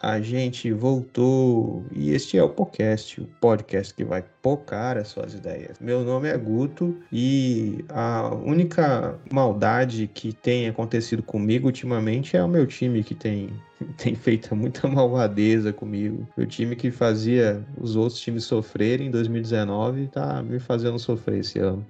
a gente voltou e este é o podcast, o podcast que vai pocar as suas ideias. Meu nome é Guto e a única maldade que tem acontecido comigo ultimamente é o meu time que tem tem feito muita malvadeza comigo. Meu time que fazia os outros times sofrerem em 2019 tá me fazendo sofrer esse ano.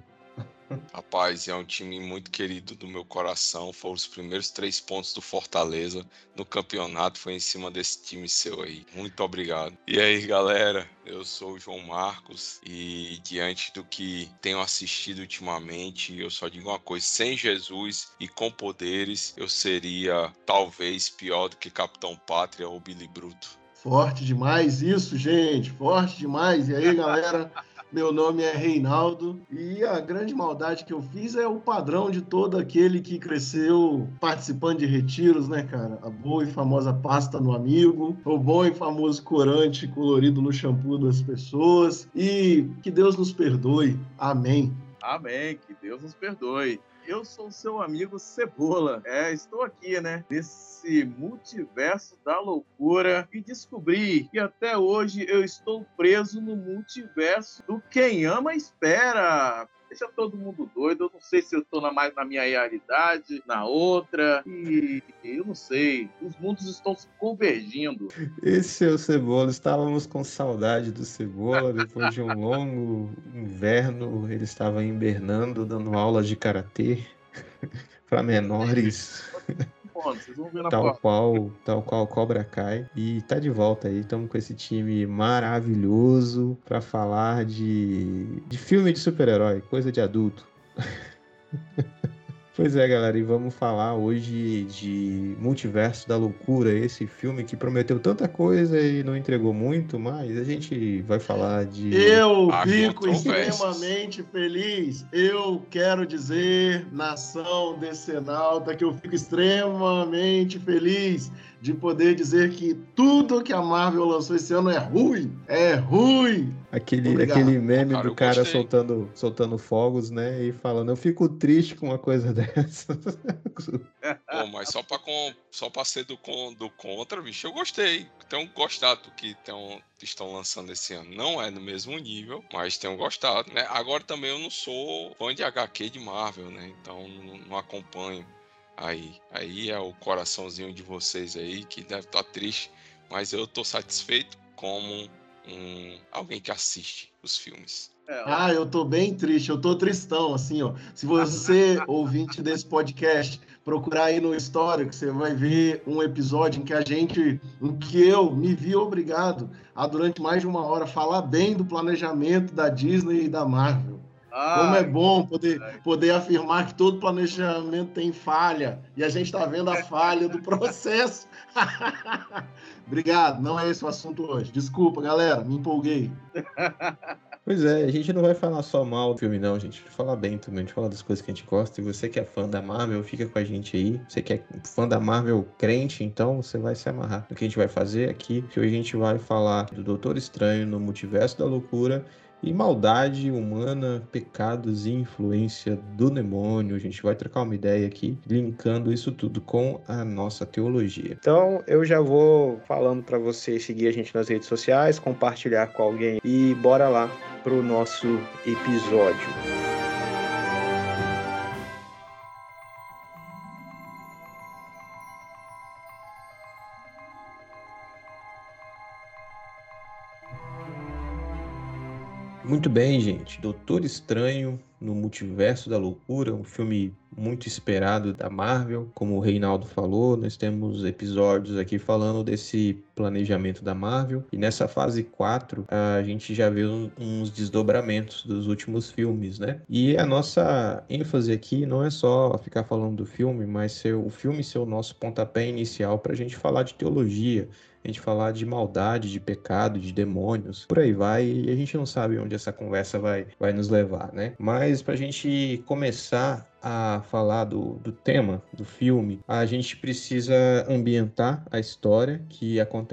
Rapaz, é um time muito querido do meu coração. Foram os primeiros três pontos do Fortaleza no campeonato. Foi em cima desse time seu aí. Muito obrigado. E aí, galera? Eu sou o João Marcos e diante do que tenho assistido ultimamente, eu só digo uma coisa: sem Jesus e com poderes, eu seria talvez pior do que Capitão Pátria ou Billy Bruto. Forte demais isso, gente. Forte demais. E aí, galera? Meu nome é Reinaldo e a grande maldade que eu fiz é o padrão de todo aquele que cresceu participando de retiros, né, cara? A boa e famosa pasta no amigo, o bom e famoso corante colorido no shampoo das pessoas e que Deus nos perdoe. Amém. Amém, que Deus nos perdoe eu sou seu amigo Cebola. É, estou aqui, né, nesse multiverso da loucura e descobri que até hoje eu estou preso no multiverso do quem ama espera deixa todo mundo doido. Eu não sei se eu estou na, mais na minha realidade, na outra, e eu não sei. Os mundos estão se convergindo. Esse é o Cebola. Estávamos com saudade do Cebola depois de um longo inverno. Ele estava hibernando, dando aulas de karatê para menores. tal qual, tal qual Cobra Kai. E tá de volta aí, estamos com esse time maravilhoso para falar de, de filme de super-herói, coisa de adulto. Pois é, galera, e vamos falar hoje de Multiverso da Loucura, esse filme que prometeu tanta coisa e não entregou muito, mas a gente vai falar de. Eu fico extremamente feliz. Eu quero dizer, nação decenalta, que eu fico extremamente feliz de poder dizer que tudo que a Marvel lançou esse ano é ruim. É ruim. Aquele, aquele meme cara, do cara soltando, soltando fogos, né? E falando, eu fico triste com uma coisa dessa. Pô, mas só pra, com, só pra ser do, do contra, bicho, eu gostei. Tenho gostado do que tão, estão lançando esse ano. Não é no mesmo nível, mas tenho gostado, né? Agora também eu não sou fã de HQ de Marvel, né? Então não, não acompanho aí. Aí é o coraçãozinho de vocês aí que deve estar tá triste, mas eu tô satisfeito como um, alguém que assiste os filmes. É, ah, eu tô bem triste, eu tô tristão, assim, ó. Se você, ouvinte desse podcast, procurar aí no histórico, você vai ver um episódio em que a gente, em que eu me vi obrigado a, durante mais de uma hora, falar bem do planejamento da Disney e da Marvel. Como é bom poder, poder afirmar que todo planejamento tem falha e a gente está vendo a falha do processo. Obrigado, não é esse o assunto hoje. Desculpa, galera, me empolguei. Pois é, a gente não vai falar só mal do filme, não, gente. A gente vai falar bem também, a gente fala das coisas que a gente gosta. E você que é fã da Marvel, fica com a gente aí. Você que é fã da Marvel crente, então você vai se amarrar no que a gente vai fazer aqui. Que hoje a gente vai falar do Doutor Estranho no Multiverso da Loucura e maldade humana, pecados e influência do demônio. A gente vai trocar uma ideia aqui, linkando isso tudo com a nossa teologia. Então, eu já vou falando para você seguir a gente nas redes sociais, compartilhar com alguém e bora lá pro nosso episódio. Muito bem, gente. Doutor Estranho no Multiverso da Loucura, um filme muito esperado da Marvel. Como o Reinaldo falou, nós temos episódios aqui falando desse planejamento da Marvel. E nessa fase 4, a gente já vê uns desdobramentos dos últimos filmes, né? E a nossa ênfase aqui não é só ficar falando do filme, mas ser o filme ser o nosso pontapé inicial para a gente falar de teologia, a gente falar de maldade, de pecado, de demônios, por aí vai, e a gente não sabe onde essa conversa vai, vai nos levar, né? Mas para a gente começar a falar do, do tema do filme, a gente precisa ambientar a história que acontece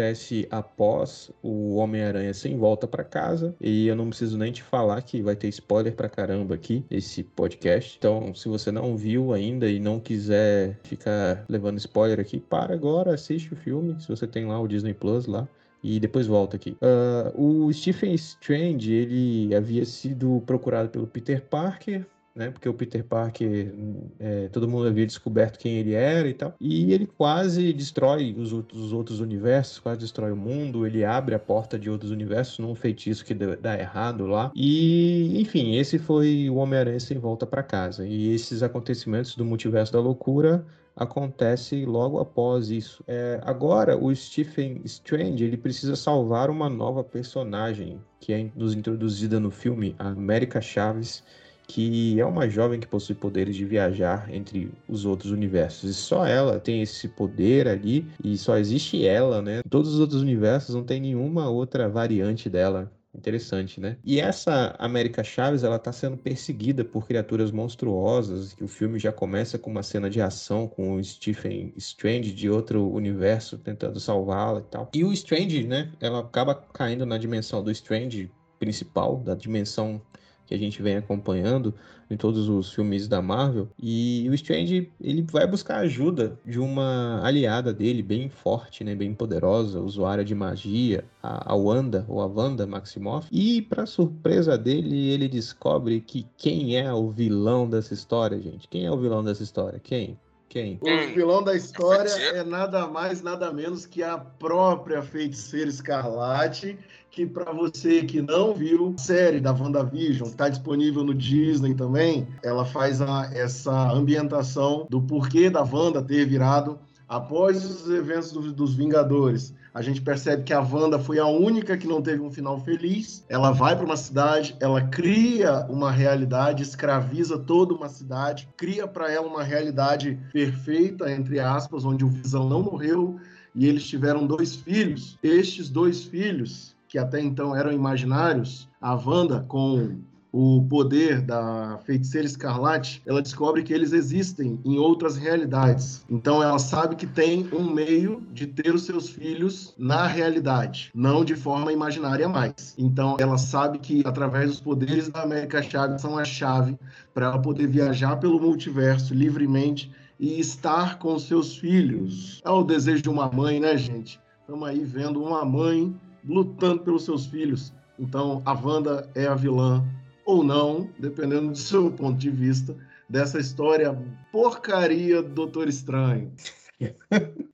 após o Homem-Aranha sem volta para casa. E eu não preciso nem te falar que vai ter spoiler pra caramba aqui nesse podcast. Então, se você não viu ainda e não quiser ficar levando spoiler aqui, para agora, assiste o filme. Se você tem lá o Disney Plus lá e depois volta aqui. Uh, o Stephen Strange, ele havia sido procurado pelo Peter Parker né? Porque o Peter Parker, é, todo mundo havia descoberto quem ele era e tal. E ele quase destrói os outros, os outros universos, quase destrói o mundo. Ele abre a porta de outros universos num feitiço que dá errado lá. E, enfim, esse foi o Homem-Aranha sem volta para casa. E esses acontecimentos do multiverso da loucura acontece logo após isso. É, agora, o Stephen Strange ele precisa salvar uma nova personagem que é nos introduzida no filme, a América Chaves que é uma jovem que possui poderes de viajar entre os outros universos. E só ela tem esse poder ali, e só existe ela, né? Todos os outros universos não tem nenhuma outra variante dela. Interessante, né? E essa América Chaves, ela tá sendo perseguida por criaturas monstruosas, que o filme já começa com uma cena de ação com o Stephen Strange de outro universo tentando salvá-la e tal. E o Strange, né? Ela acaba caindo na dimensão do Strange principal, da dimensão que a gente vem acompanhando em todos os filmes da Marvel. E o Strange, ele vai buscar ajuda de uma aliada dele, bem forte, né, bem poderosa, usuária de magia, a, Wanda, ou a Wanda Maximoff. E, para surpresa dele, ele descobre que quem é o vilão dessa história, gente? Quem é o vilão dessa história? Quem? Quem? O vilão da história é nada mais, nada menos que a própria feiticeira Escarlate, que para você que não viu, a série da WandaVision está disponível no Disney também. Ela faz a, essa ambientação do porquê da Wanda ter virado após os eventos do, dos Vingadores a gente percebe que a Wanda foi a única que não teve um final feliz. Ela vai para uma cidade, ela cria uma realidade, escraviza toda uma cidade, cria para ela uma realidade perfeita, entre aspas, onde o Visão não morreu e eles tiveram dois filhos. Estes dois filhos, que até então eram imaginários, a Wanda com o poder da feiticeira escarlate, ela descobre que eles existem em outras realidades. Então ela sabe que tem um meio de ter os seus filhos na realidade, não de forma imaginária mais. Então ela sabe que através dos poderes da América Chave são a chave para ela poder viajar pelo multiverso livremente e estar com seus filhos. É o desejo de uma mãe, né, gente? Estamos aí vendo uma mãe lutando pelos seus filhos. Então, a Wanda é a vilã ou não, dependendo do seu ponto de vista, dessa história porcaria do Doutor Estranho.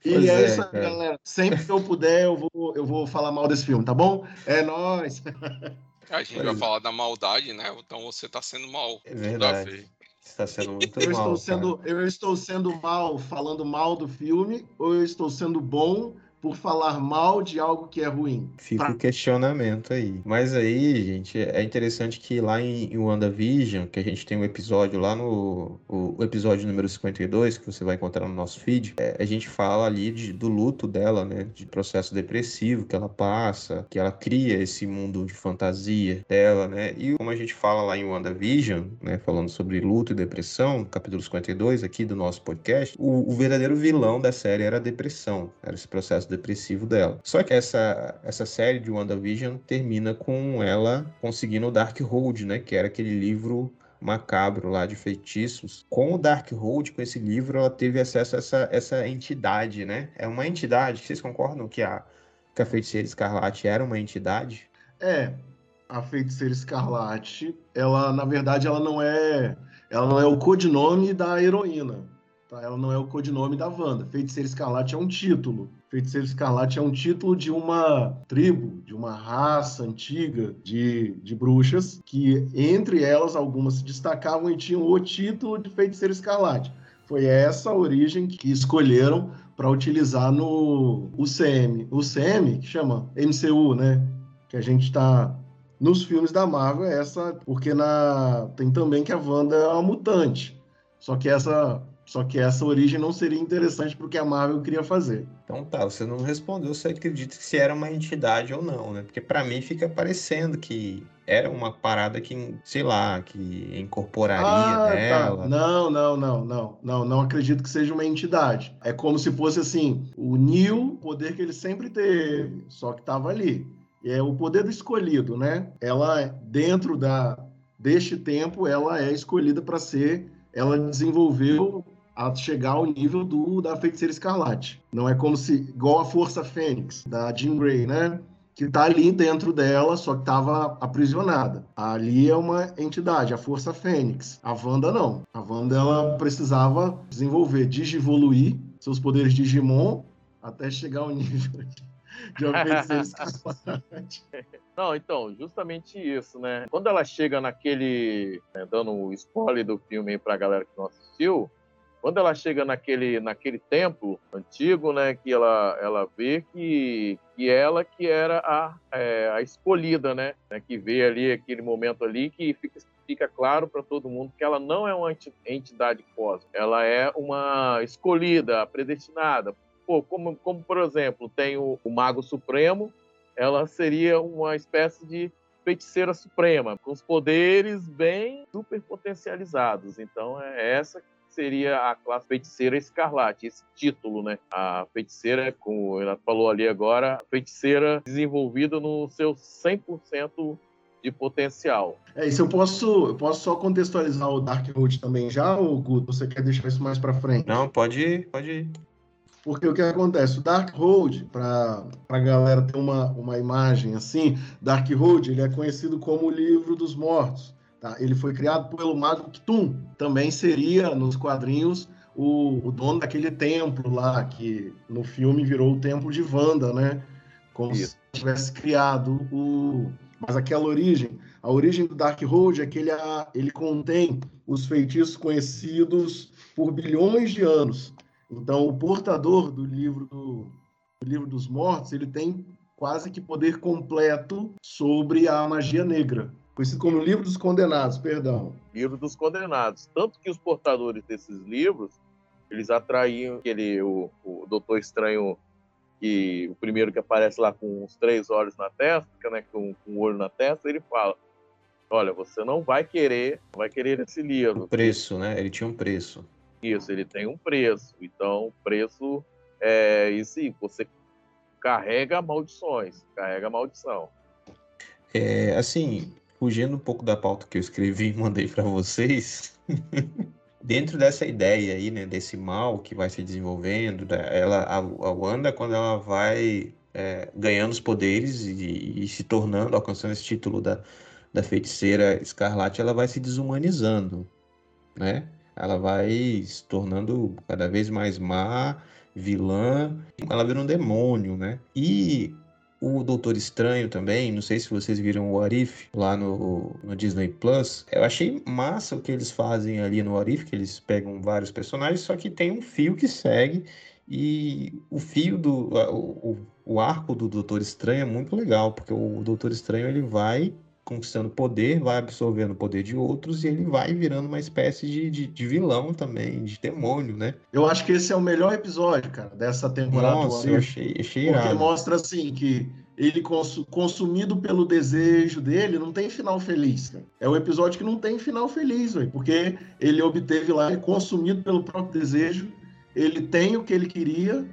e é, é, isso aí, galera. Sempre que eu puder, eu vou, eu vou falar mal desse filme, tá bom? É nóis! A gente vai falar da maldade, né? Então você tá sendo mal. É verdade. Está sendo muito eu mal. Estou sendo, eu estou sendo mal falando mal do filme, ou eu estou sendo bom por falar mal de algo que é ruim. Fica o questionamento aí. Mas aí, gente, é interessante que lá em, em WandaVision, que a gente tem um episódio lá no o, o episódio número 52, que você vai encontrar no nosso feed, é, a gente fala ali de, do luto dela, né? De processo depressivo que ela passa, que ela cria esse mundo de fantasia dela, né? E como a gente fala lá em WandaVision, né? Falando sobre luto e depressão, capítulo 52 aqui do nosso podcast, o, o verdadeiro vilão da série era a depressão, era esse processo depressivo dela. Só que essa, essa série de WandaVision termina com ela conseguindo o Darkhold, né? Que era aquele livro macabro lá de feitiços. Com o Darkhold, com esse livro, ela teve acesso a essa, essa entidade, né? É uma entidade. Vocês concordam que a, que a feiticeira escarlate era uma entidade? É, a feiticeira escarlate, ela, na verdade, ela não é. Ela não é o codinome da heroína. Tá? Ela não é o codinome da Wanda. Feiticeira Escarlate é um título. Feiticeiro Escarlate é um título de uma tribo, de uma raça antiga de, de bruxas, que entre elas algumas se destacavam e tinham o título de Feiticeiro Escarlate. Foi essa origem que escolheram para utilizar no UCM. UCM, que chama MCU, né? Que a gente está nos filmes da Marvel, é essa, porque na tem também que a Wanda é uma mutante. Só que essa só que essa origem não seria interessante para o que a Marvel queria fazer. Então tá, você não respondeu se acredita que se era uma entidade ou não, né? Porque para mim fica parecendo que era uma parada que, sei lá, que incorporaria ah, tá. nela. Tá. Não, não, não, não, não, não acredito que seja uma entidade. É como se fosse assim, o Neo, poder que ele sempre teve, só que estava ali. É o poder do escolhido, né? Ela dentro da deste tempo, ela é escolhida para ser ela desenvolveu a chegar ao nível do da feiticeira escarlate. Não é como se igual a Força Fênix da Jean Grey, né? Que tá ali dentro dela, só que estava aprisionada. Ali é uma entidade, a Força Fênix. A Wanda não. A Wanda ela precisava desenvolver, digivoluir seus poderes Digimon até chegar ao nível de uma feiticeira escarlate. Não, então, justamente isso, né? Quando ela chega naquele. Né, dando o spoiler do filme aí pra galera que não assistiu, quando ela chega naquele, naquele templo antigo, né, que ela, ela vê que, que ela que era a, é, a escolhida, né, né, que vê ali aquele momento ali que fica, fica claro para todo mundo que ela não é uma entidade cósmica, ela é uma escolhida, predestinada. Pô, como, como por exemplo, tem o, o Mago Supremo, ela seria uma espécie de feiticeira suprema, com os poderes bem super potencializados. Então é essa seria a classe feiticeira escarlate, esse título, né? A feiticeira, como ela falou ali agora, feiticeira desenvolvida no seu 100% de potencial. É, isso eu posso, eu posso só contextualizar o Dark Road também já, ou Guto, você quer deixar isso mais para frente? Não, pode ir, pode ir. Porque o que acontece? O Dark Road, para a galera ter uma, uma imagem assim, Dark Road ele é conhecido como o livro dos mortos. Tá? Ele foi criado pelo mago Ktum, também seria nos quadrinhos o, o, dono daquele templo lá, que no filme virou o templo de Wanda, né? Como Isso. se tivesse criado o. Mas aquela origem, a origem do Dark Road é que ele, ele contém os feitiços conhecidos por bilhões de anos. Então, o portador do livro do, do livro dos mortos, ele tem quase que poder completo sobre a magia negra conhecido como Livro dos Condenados, perdão. Livro dos Condenados. Tanto que os portadores desses livros, eles atraíam aquele, o, o Doutor Estranho, que o primeiro que aparece lá com os três olhos na testa, né, com, com um olho na testa, ele fala, olha, você não vai querer, não vai querer esse livro. O preço, né? Ele tinha um preço. Isso, ele tem um preço. Então, o preço é isso aí, você carrega maldições, carrega maldição. É, assim, fugindo um pouco da pauta que eu escrevi e mandei para vocês, dentro dessa ideia aí, né, desse mal que vai se desenvolvendo, ela, a, a Wanda, quando ela vai é, ganhando os poderes e, e, se tornando, alcançando esse título da, da feiticeira escarlate, ela vai se desumanizando, né? Ela vai se tornando cada vez mais má, vilã, ela vira um demônio, né? E o Doutor Estranho também, não sei se vocês viram o Arif lá no, no Disney Plus. Eu achei massa o que eles fazem ali no Arif, que eles pegam vários personagens, só que tem um fio que segue. E o fio do. O, o arco do Doutor Estranho é muito legal, porque o Doutor Estranho ele vai conquistando poder, vai absorvendo o poder de outros e ele vai virando uma espécie de, de, de, vilão também, de demônio, né? Eu acho que esse é o melhor episódio, cara, dessa temporada. Nossa, eu achei, achei Porque irado. mostra, assim, que ele consumido pelo desejo dele, não tem final feliz. Né? É um episódio que não tem final feliz, véio, porque ele obteve lá, consumido pelo próprio desejo, ele tem o que ele queria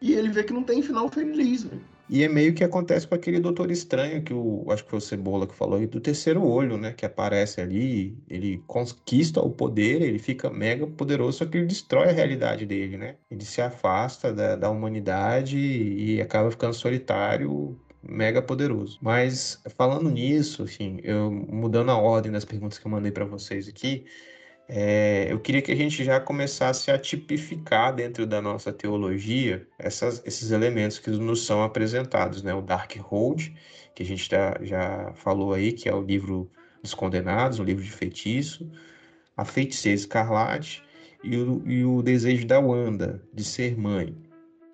e ele vê que não tem final feliz. Véio. E é meio que acontece com aquele Doutor Estranho, que o, acho que foi o Cebola que falou aí, do terceiro olho, né? Que aparece ali, ele conquista o poder, ele fica mega poderoso, só que ele destrói a realidade dele, né? Ele se afasta da, da humanidade e acaba ficando solitário, mega poderoso. Mas falando nisso, assim, eu mudando a ordem das perguntas que eu mandei para vocês aqui, é, eu queria que a gente já começasse a tipificar dentro da nossa teologia essas, esses elementos que nos são apresentados, né? O Dark Hold, que a gente tá, já falou aí, que é o livro dos condenados, o livro de feitiço, a feiticeira escarlate e o, e o desejo da Wanda de ser mãe.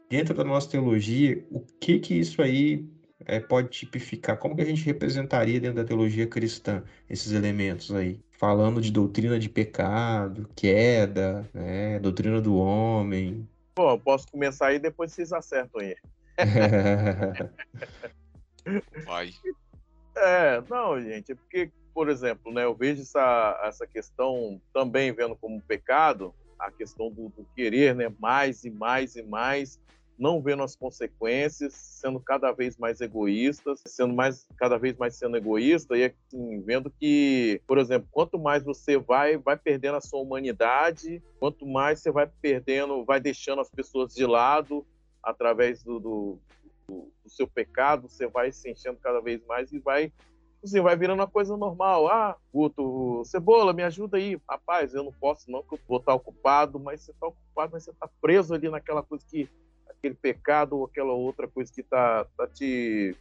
Dentro da nossa teologia, o que que isso aí é, pode tipificar? Como que a gente representaria dentro da teologia cristã esses elementos aí? Falando de doutrina de pecado, queda, né, doutrina do homem. Bom, eu posso começar aí depois vocês acertam aí. Vai. É, não, gente, é porque, por exemplo, né, eu vejo essa, essa questão também vendo como pecado, a questão do, do querer, né, mais e mais e mais, não vendo as consequências, sendo cada vez mais egoístas, sendo mais cada vez mais sendo egoísta e assim, vendo que, por exemplo, quanto mais você vai vai perdendo a sua humanidade, quanto mais você vai perdendo, vai deixando as pessoas de lado através do, do, do, do seu pecado, você vai se enchendo cada vez mais e vai assim, vai virando uma coisa normal. Ah, Guto, Cebola, me ajuda aí. Rapaz, eu não posso não, que eu vou estar ocupado, mas você está ocupado, mas você está preso ali naquela coisa que aquele pecado ou aquela outra coisa que está tá te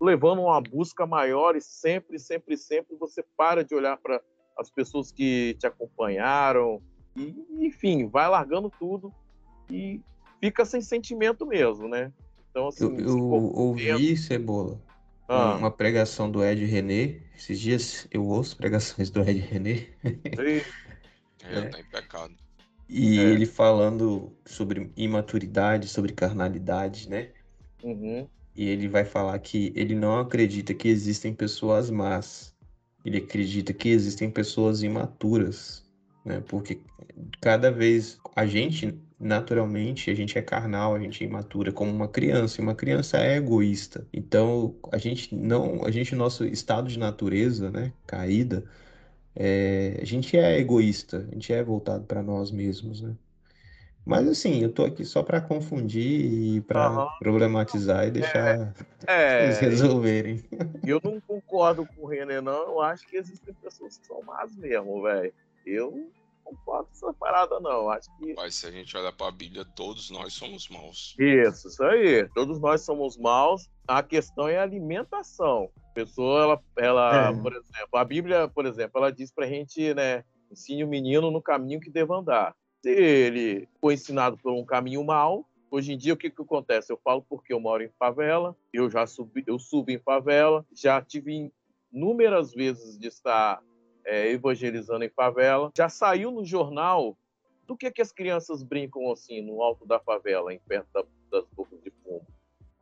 levando a uma busca maior e sempre, sempre, sempre você para de olhar para as pessoas que te acompanharam e, enfim, vai largando tudo e fica sem sentimento mesmo, né? Então, assim, eu, eu ouvi, Cebola, ah. uma pregação do Ed René. Esses dias eu ouço pregações do Ed René. é, tá em pecado. E é. ele falando sobre imaturidade, sobre carnalidade, né? Uhum. E ele vai falar que ele não acredita que existem pessoas más. Ele acredita que existem pessoas imaturas, né? Porque cada vez a gente naturalmente a gente é carnal, a gente é imatura como uma criança, e uma criança é egoísta. Então, a gente não, a gente nosso estado de natureza, né, caída, é, a gente é egoísta, a gente é voltado para nós mesmos, né? Mas assim, eu tô aqui só para confundir e para uhum. problematizar e deixar é, eles resolverem. Eu não concordo com o René, não. Eu acho que existem pessoas que são más mesmo, velho. Eu concordo com essa parada, não. Acho que. Mas se a gente olhar para a Bíblia, todos nós somos maus. Isso, isso aí. Todos nós somos maus. A questão é a alimentação. A pessoa, ela, ela é. por exemplo, a Bíblia, por exemplo, ela diz pra gente, né? Ensine o menino no caminho que deva andar. Se ele foi ensinado por um caminho mau, Hoje em dia, o que, que acontece? Eu falo porque eu moro em favela, eu já subi, eu subi em favela, já tive inúmeras vezes de estar é, evangelizando em favela. Já saiu no jornal do que, que as crianças brincam assim no alto da favela, em perto da, das bocas de.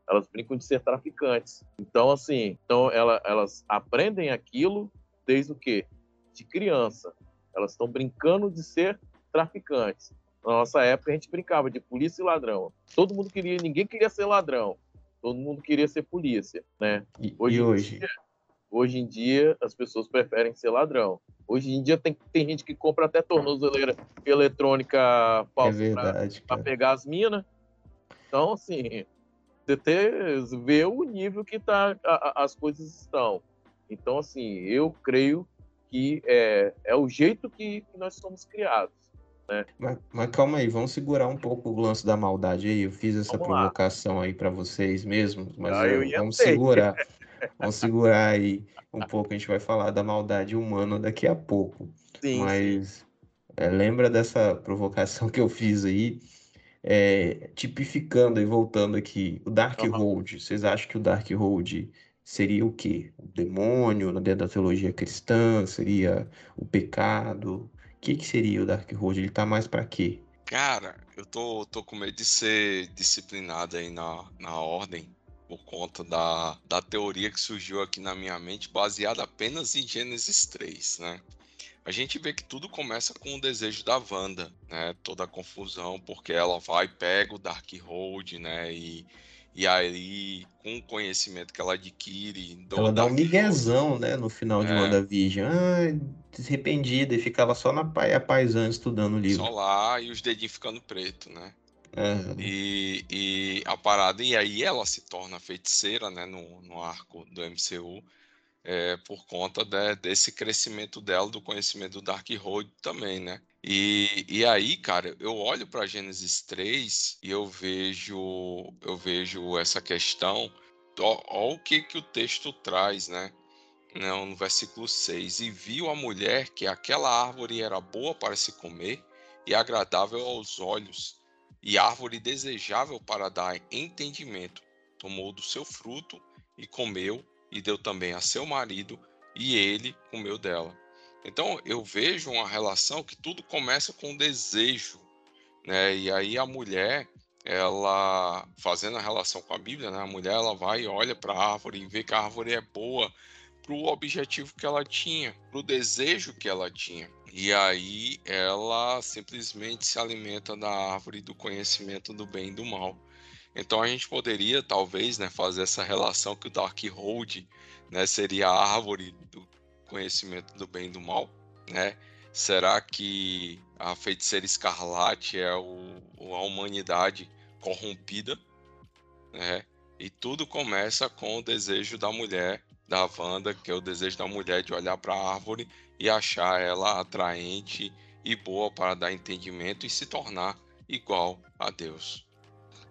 Elas brincam de ser traficantes. Então, assim, então ela, elas aprendem aquilo desde o quê? De criança. Elas estão brincando de ser traficantes. Na nossa época, a gente brincava de polícia e ladrão. Todo mundo queria, ninguém queria ser ladrão. Todo mundo queria ser polícia, né? E hoje? E hoje? Dia, Hoje em dia, as pessoas preferem ser ladrão. Hoje em dia, tem, tem gente que compra até tornozeleira eletrônica falsa é para pegar as minas. Então, assim, ter, vê o nível que tá, a, as coisas estão. Então, assim, eu creio que é, é o jeito que, que nós somos criados. Né? Mas, mas, calma aí, vamos segurar um pouco o lance da maldade aí. Eu fiz essa vamos provocação lá. aí para vocês mesmos, mas ah, eu, vamos segurar. Vamos segurar aí um pouco, a gente vai falar da maldade humana daqui a pouco. Sim, Mas é, lembra dessa provocação que eu fiz aí, é, tipificando e voltando aqui, o Dark uhum. Hold. Vocês acham que o Dark Hold seria o quê? O demônio dentro da teologia cristã? Seria o pecado? O que, que seria o Dark Hold? Ele tá mais para quê? Cara, eu tô, tô com medo de ser disciplinado aí na, na ordem, por conta da, da teoria que surgiu aqui na minha mente, baseada apenas em Gênesis 3, né? A gente vê que tudo começa com o desejo da Wanda, né? Toda a confusão, porque ela vai, pega o Darkhold, né? E, e aí, com o conhecimento que ela adquire... ela dá um miguezão, né? No final de é. WandaVision. Ah, arrependida, e ficava só na a paisana estudando o livro. Só lá, e os dedinhos ficando preto, né? Uhum. E, e a parada, e aí ela se torna feiticeira, né, no, no arco do MCU, é, por conta de, desse crescimento dela, do conhecimento do Darkhold também, né? E, e aí, cara, eu olho para Gênesis 3 e eu vejo, eu vejo essa questão, olha o que, que o texto traz, né? Não, no versículo 6, e viu a mulher que aquela árvore era boa para se comer e agradável aos olhos, e árvore desejável para dar entendimento. Tomou do seu fruto e comeu, e deu também a seu marido, e ele comeu dela. Então eu vejo uma relação que tudo começa com desejo, né? E aí a mulher, ela fazendo a relação com a Bíblia, né? A mulher ela vai e olha para a árvore e vê que a árvore é boa para o objetivo que ela tinha, para o desejo que ela tinha. E aí ela simplesmente se alimenta da árvore do conhecimento do bem e do mal. Então a gente poderia talvez né, fazer essa relação que o Dark Hold né, seria a árvore do conhecimento do bem e do mal, né? Será que a feiticeira escarlate é o, a humanidade corrompida, né? E tudo começa com o desejo da mulher, da Wanda, que é o desejo da mulher de olhar para a árvore e achar ela atraente e boa para dar entendimento e se tornar igual a Deus.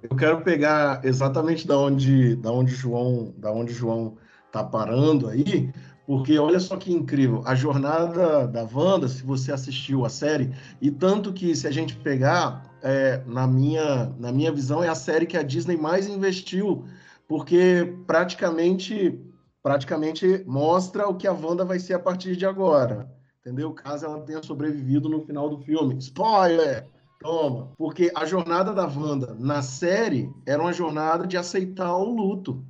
Eu quero pegar exatamente da onde, da onde João, da onde João tá parando aí, porque olha só que incrível, a jornada da Wanda, se você assistiu a série, e tanto que se a gente pegar, é, na, minha, na minha visão, é a série que a Disney mais investiu, porque praticamente praticamente mostra o que a Wanda vai ser a partir de agora. Entendeu? Caso ela tenha sobrevivido no final do filme. Spoiler! Toma! Porque a jornada da Wanda na série era uma jornada de aceitar o luto.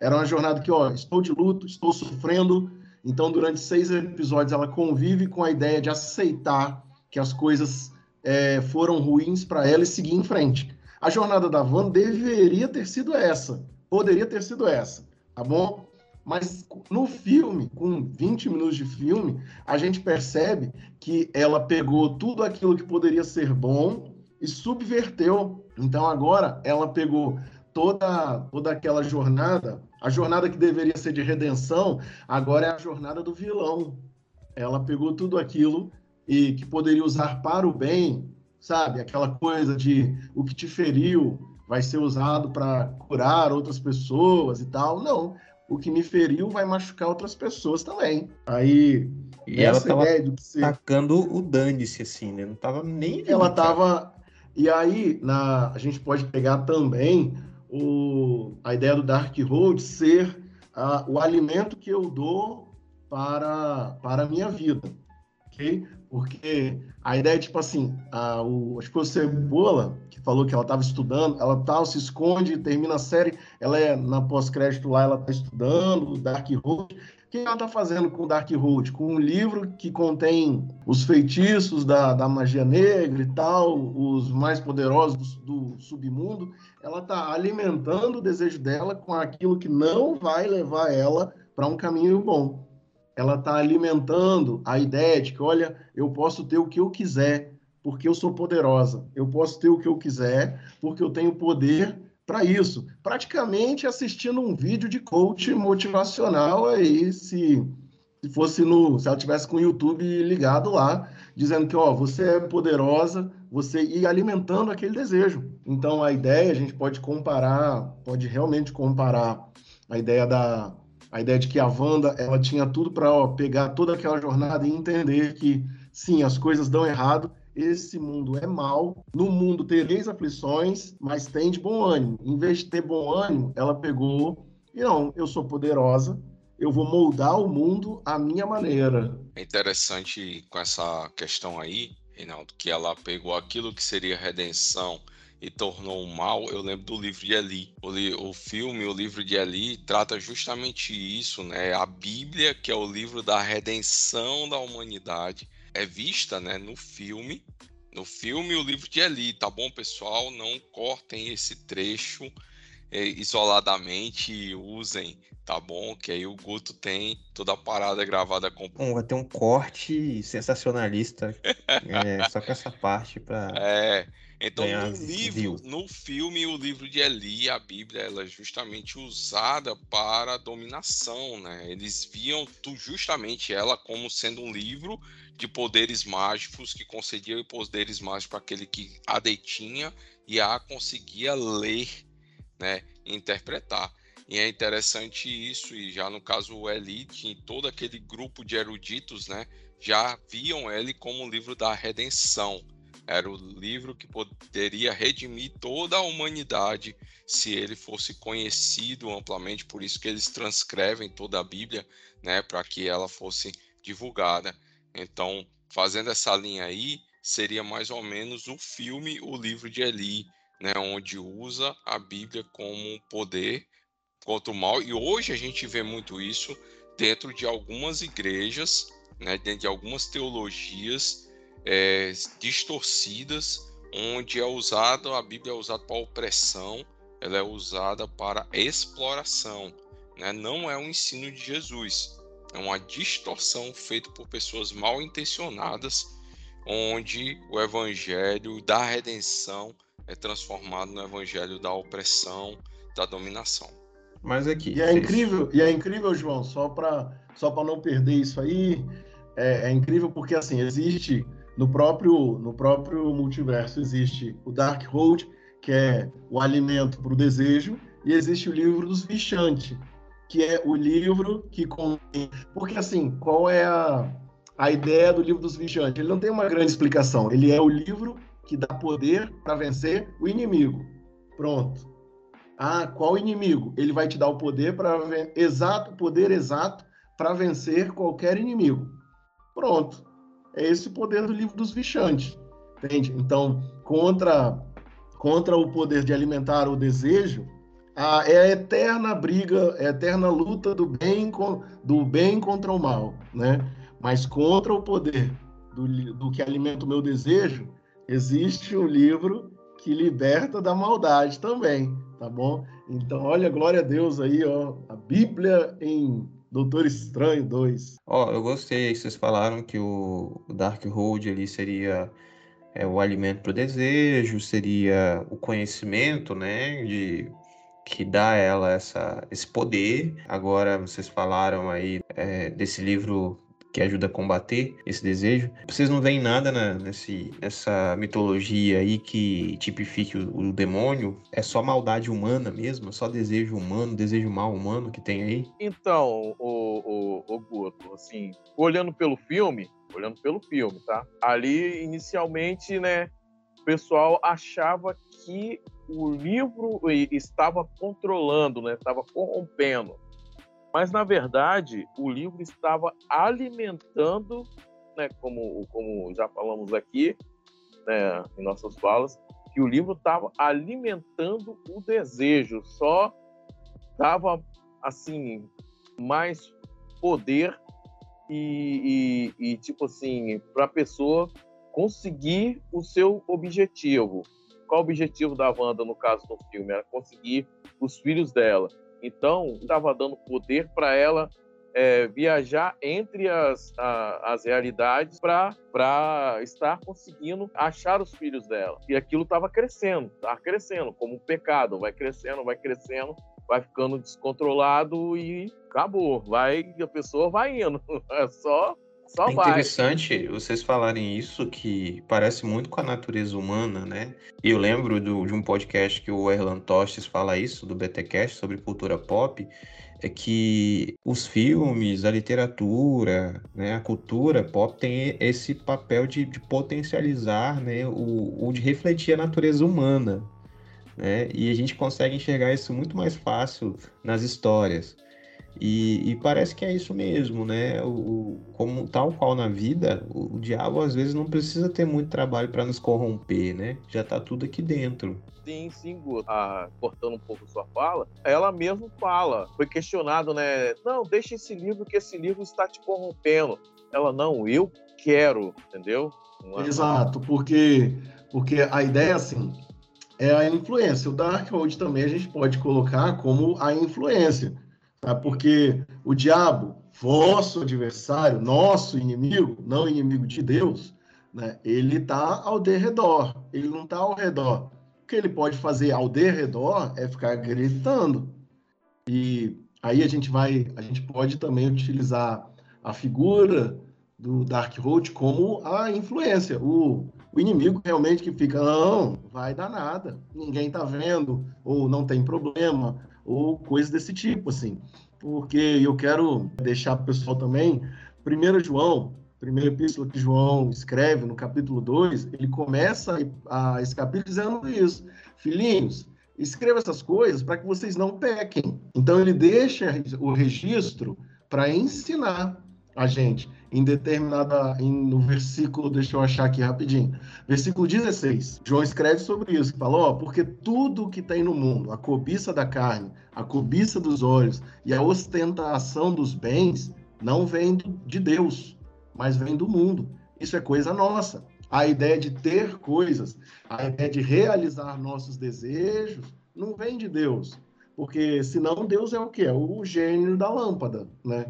Era uma jornada que, ó, estou de luto, estou sofrendo. Então, durante seis episódios, ela convive com a ideia de aceitar que as coisas é, foram ruins para ela e seguir em frente. A jornada da Wanda deveria ter sido essa. Poderia ter sido essa, tá bom? Mas no filme, com 20 minutos de filme, a gente percebe que ela pegou tudo aquilo que poderia ser bom e subverteu. Então agora ela pegou toda toda aquela jornada, a jornada que deveria ser de redenção, agora é a jornada do vilão. Ela pegou tudo aquilo e que poderia usar para o bem, sabe? Aquela coisa de o que te feriu vai ser usado para curar outras pessoas e tal. Não, o que me feriu vai machucar outras pessoas também. Aí, e ela tava ideia do que ser... atacando o dane-se, assim, né? Não tava nem... Ela tava... E aí, na... a gente pode pegar também o... a ideia do Dark Road ser uh, o alimento que eu dou para, para a minha vida, ok? Porque a ideia é tipo assim, a, o, acho que o Cebola, que falou que ela estava estudando, ela tal, se esconde, termina a série, ela é na pós-crédito lá, ela está estudando, Dark Road. O que ela está fazendo com o Dark Road? Com um livro que contém os feitiços da, da magia negra e tal, os mais poderosos do, do submundo. Ela está alimentando o desejo dela com aquilo que não vai levar ela para um caminho bom ela está alimentando a ideia de que, olha, eu posso ter o que eu quiser, porque eu sou poderosa. Eu posso ter o que eu quiser, porque eu tenho poder para isso. Praticamente assistindo um vídeo de coach motivacional aí, se, se fosse no. Se ela tivesse com o YouTube ligado lá, dizendo que, ó, você é poderosa, você ir alimentando aquele desejo. Então a ideia, a gente pode comparar, pode realmente comparar a ideia da, a ideia de que a Wanda ela tinha tudo para pegar toda aquela jornada e entender que sim, as coisas dão errado, esse mundo é mal, no mundo tereis aflições, mas tem de bom ânimo. Em vez de ter bom ânimo, ela pegou e não, eu sou poderosa, eu vou moldar o mundo à minha maneira. É interessante com essa questão aí, Reinaldo, que ela pegou aquilo que seria redenção e tornou um mal, eu lembro do livro de Eli. O, li, o filme, o livro de Eli, trata justamente isso, né? A Bíblia, que é o livro da redenção da humanidade, é vista né, no filme. No filme, o livro de Eli, tá bom, pessoal? Não cortem esse trecho é, isoladamente e usem, tá bom? Que aí o Guto tem toda a parada gravada com. Bom, vai ter um corte sensacionalista é, só com essa parte para. É. Então, no livro, no filme, o livro de Eli, a Bíblia, ela é justamente usada para dominação, né? Eles viam justamente ela como sendo um livro de poderes mágicos que concedia poderes mágicos para aquele que a detinha e a conseguia ler, né? E interpretar. E é interessante isso, e já no caso o Eli, em todo aquele grupo de eruditos, né? Já viam ele como um livro da redenção era o livro que poderia redimir toda a humanidade se ele fosse conhecido amplamente, por isso que eles transcrevem toda a Bíblia, né, para que ela fosse divulgada. Então, fazendo essa linha aí, seria mais ou menos o filme O Livro de Eli, né, onde usa a Bíblia como poder contra o mal. E hoje a gente vê muito isso dentro de algumas igrejas, né, dentro de algumas teologias é, distorcidas, onde é usado a Bíblia é usada para opressão, ela é usada para exploração, né? Não é um ensino de Jesus, é uma distorção feita por pessoas mal intencionadas, onde o evangelho da redenção é transformado no evangelho da opressão, da dominação. Mas aqui. E é incrível, e é incrível, João, só para só para não perder isso aí, é, é, incrível porque assim existe no próprio no próprio multiverso existe o Dark Hold, que é o alimento para o desejo, e existe o livro dos Vichantes, que é o livro que contém. Porque assim, qual é a, a ideia do livro dos Vichantes? Ele não tem uma grande explicação. Ele é o livro que dá poder para vencer o inimigo. Pronto. Ah, qual inimigo? Ele vai te dar o poder para exato, poder exato para vencer qualquer inimigo. Pronto. É esse o poder do livro dos Vichantes. Entende? Então, contra contra o poder de alimentar o desejo, a, é a eterna briga, é a eterna luta do bem, com, do bem contra o mal, né? Mas contra o poder do, do que alimenta o meu desejo, existe um livro que liberta da maldade também, tá bom? Então, olha, glória a Deus aí, ó, a Bíblia em Doutor Estranho 2. Ó, eu gostei, vocês falaram que o Dark Road ali seria é, o alimento para o desejo, seria o conhecimento, né, de que dá a ela essa, esse poder. Agora vocês falaram aí é, desse livro que ajuda a combater esse desejo. Vocês não veem nada na, nesse, nessa mitologia aí que tipifique o, o, demônio? É só maldade humana mesmo? É só desejo humano, desejo mal humano que tem aí? Então, o, o, o Guto, assim, olhando pelo filme, olhando pelo filme, tá? Ali, inicialmente, né, o pessoal achava que o livro estava controlando, né, estava corrompendo. Mas, na verdade, o livro estava alimentando, né, como, como já falamos aqui, né, em nossas falas, que o livro estava alimentando o desejo, só dava, assim, mais poder e, e, e tipo assim, para a pessoa conseguir o seu objetivo. Qual o objetivo da Wanda, no caso do filme? Era conseguir os filhos dela. Então, estava dando poder para ela é, viajar entre as, a, as realidades para estar conseguindo achar os filhos dela. E aquilo estava crescendo, estava crescendo, como um pecado, vai crescendo, vai crescendo, vai ficando descontrolado e acabou. Vai, a pessoa vai indo. É só só é interessante vocês falarem isso, que parece muito com a natureza humana, né? E eu lembro do, de um podcast que o Erlan Tostes fala isso, do BTcast, sobre cultura pop, é que os filmes, a literatura, né, a cultura pop tem esse papel de, de potencializar, né, o, o de refletir a natureza humana, né? E a gente consegue enxergar isso muito mais fácil nas histórias. E, e, parece que é isso mesmo, né? O, como tal qual na vida, o, o diabo às vezes não precisa ter muito trabalho para nos corromper, né? Já tá tudo aqui dentro. Sim, sim, Guto. Ah, cortando um pouco sua fala, ela mesmo fala, foi questionado, né? Não, deixa esse livro que esse livro está te corrompendo. Ela, não, eu quero, entendeu? Uma... Exato, porque, porque a ideia é assim, é a influência. O Darkhold também a gente pode colocar como a influência Tá? Porque o diabo, vosso adversário, nosso inimigo, não inimigo de Deus, né? ele está ao derredor, ele não está ao redor. O que ele pode fazer ao derredor é ficar gritando. E aí a gente vai, a gente pode também utilizar a figura do Darkhold como a influência, o, o inimigo realmente que fica, não, vai dar nada, ninguém está vendo, ou não tem problema, ou coisas desse tipo, assim. Porque eu quero deixar para o pessoal também, 1 João primeira epístola que João escreve, no capítulo 2, ele começa a, esse capítulo dizendo isso. Filhinhos, escreva essas coisas para que vocês não pequem. Então ele deixa o registro para ensinar a gente em determinada em, no versículo, deixa eu achar aqui rapidinho. Versículo 16. João escreve sobre isso, que fala, ó, porque tudo que tem no mundo, a cobiça da carne, a cobiça dos olhos e a ostentação dos bens não vem de Deus, mas vem do mundo. Isso é coisa nossa. A ideia de ter coisas, a ideia de realizar nossos desejos, não vem de Deus. Porque senão Deus é o quê? É o gênio da lâmpada, né?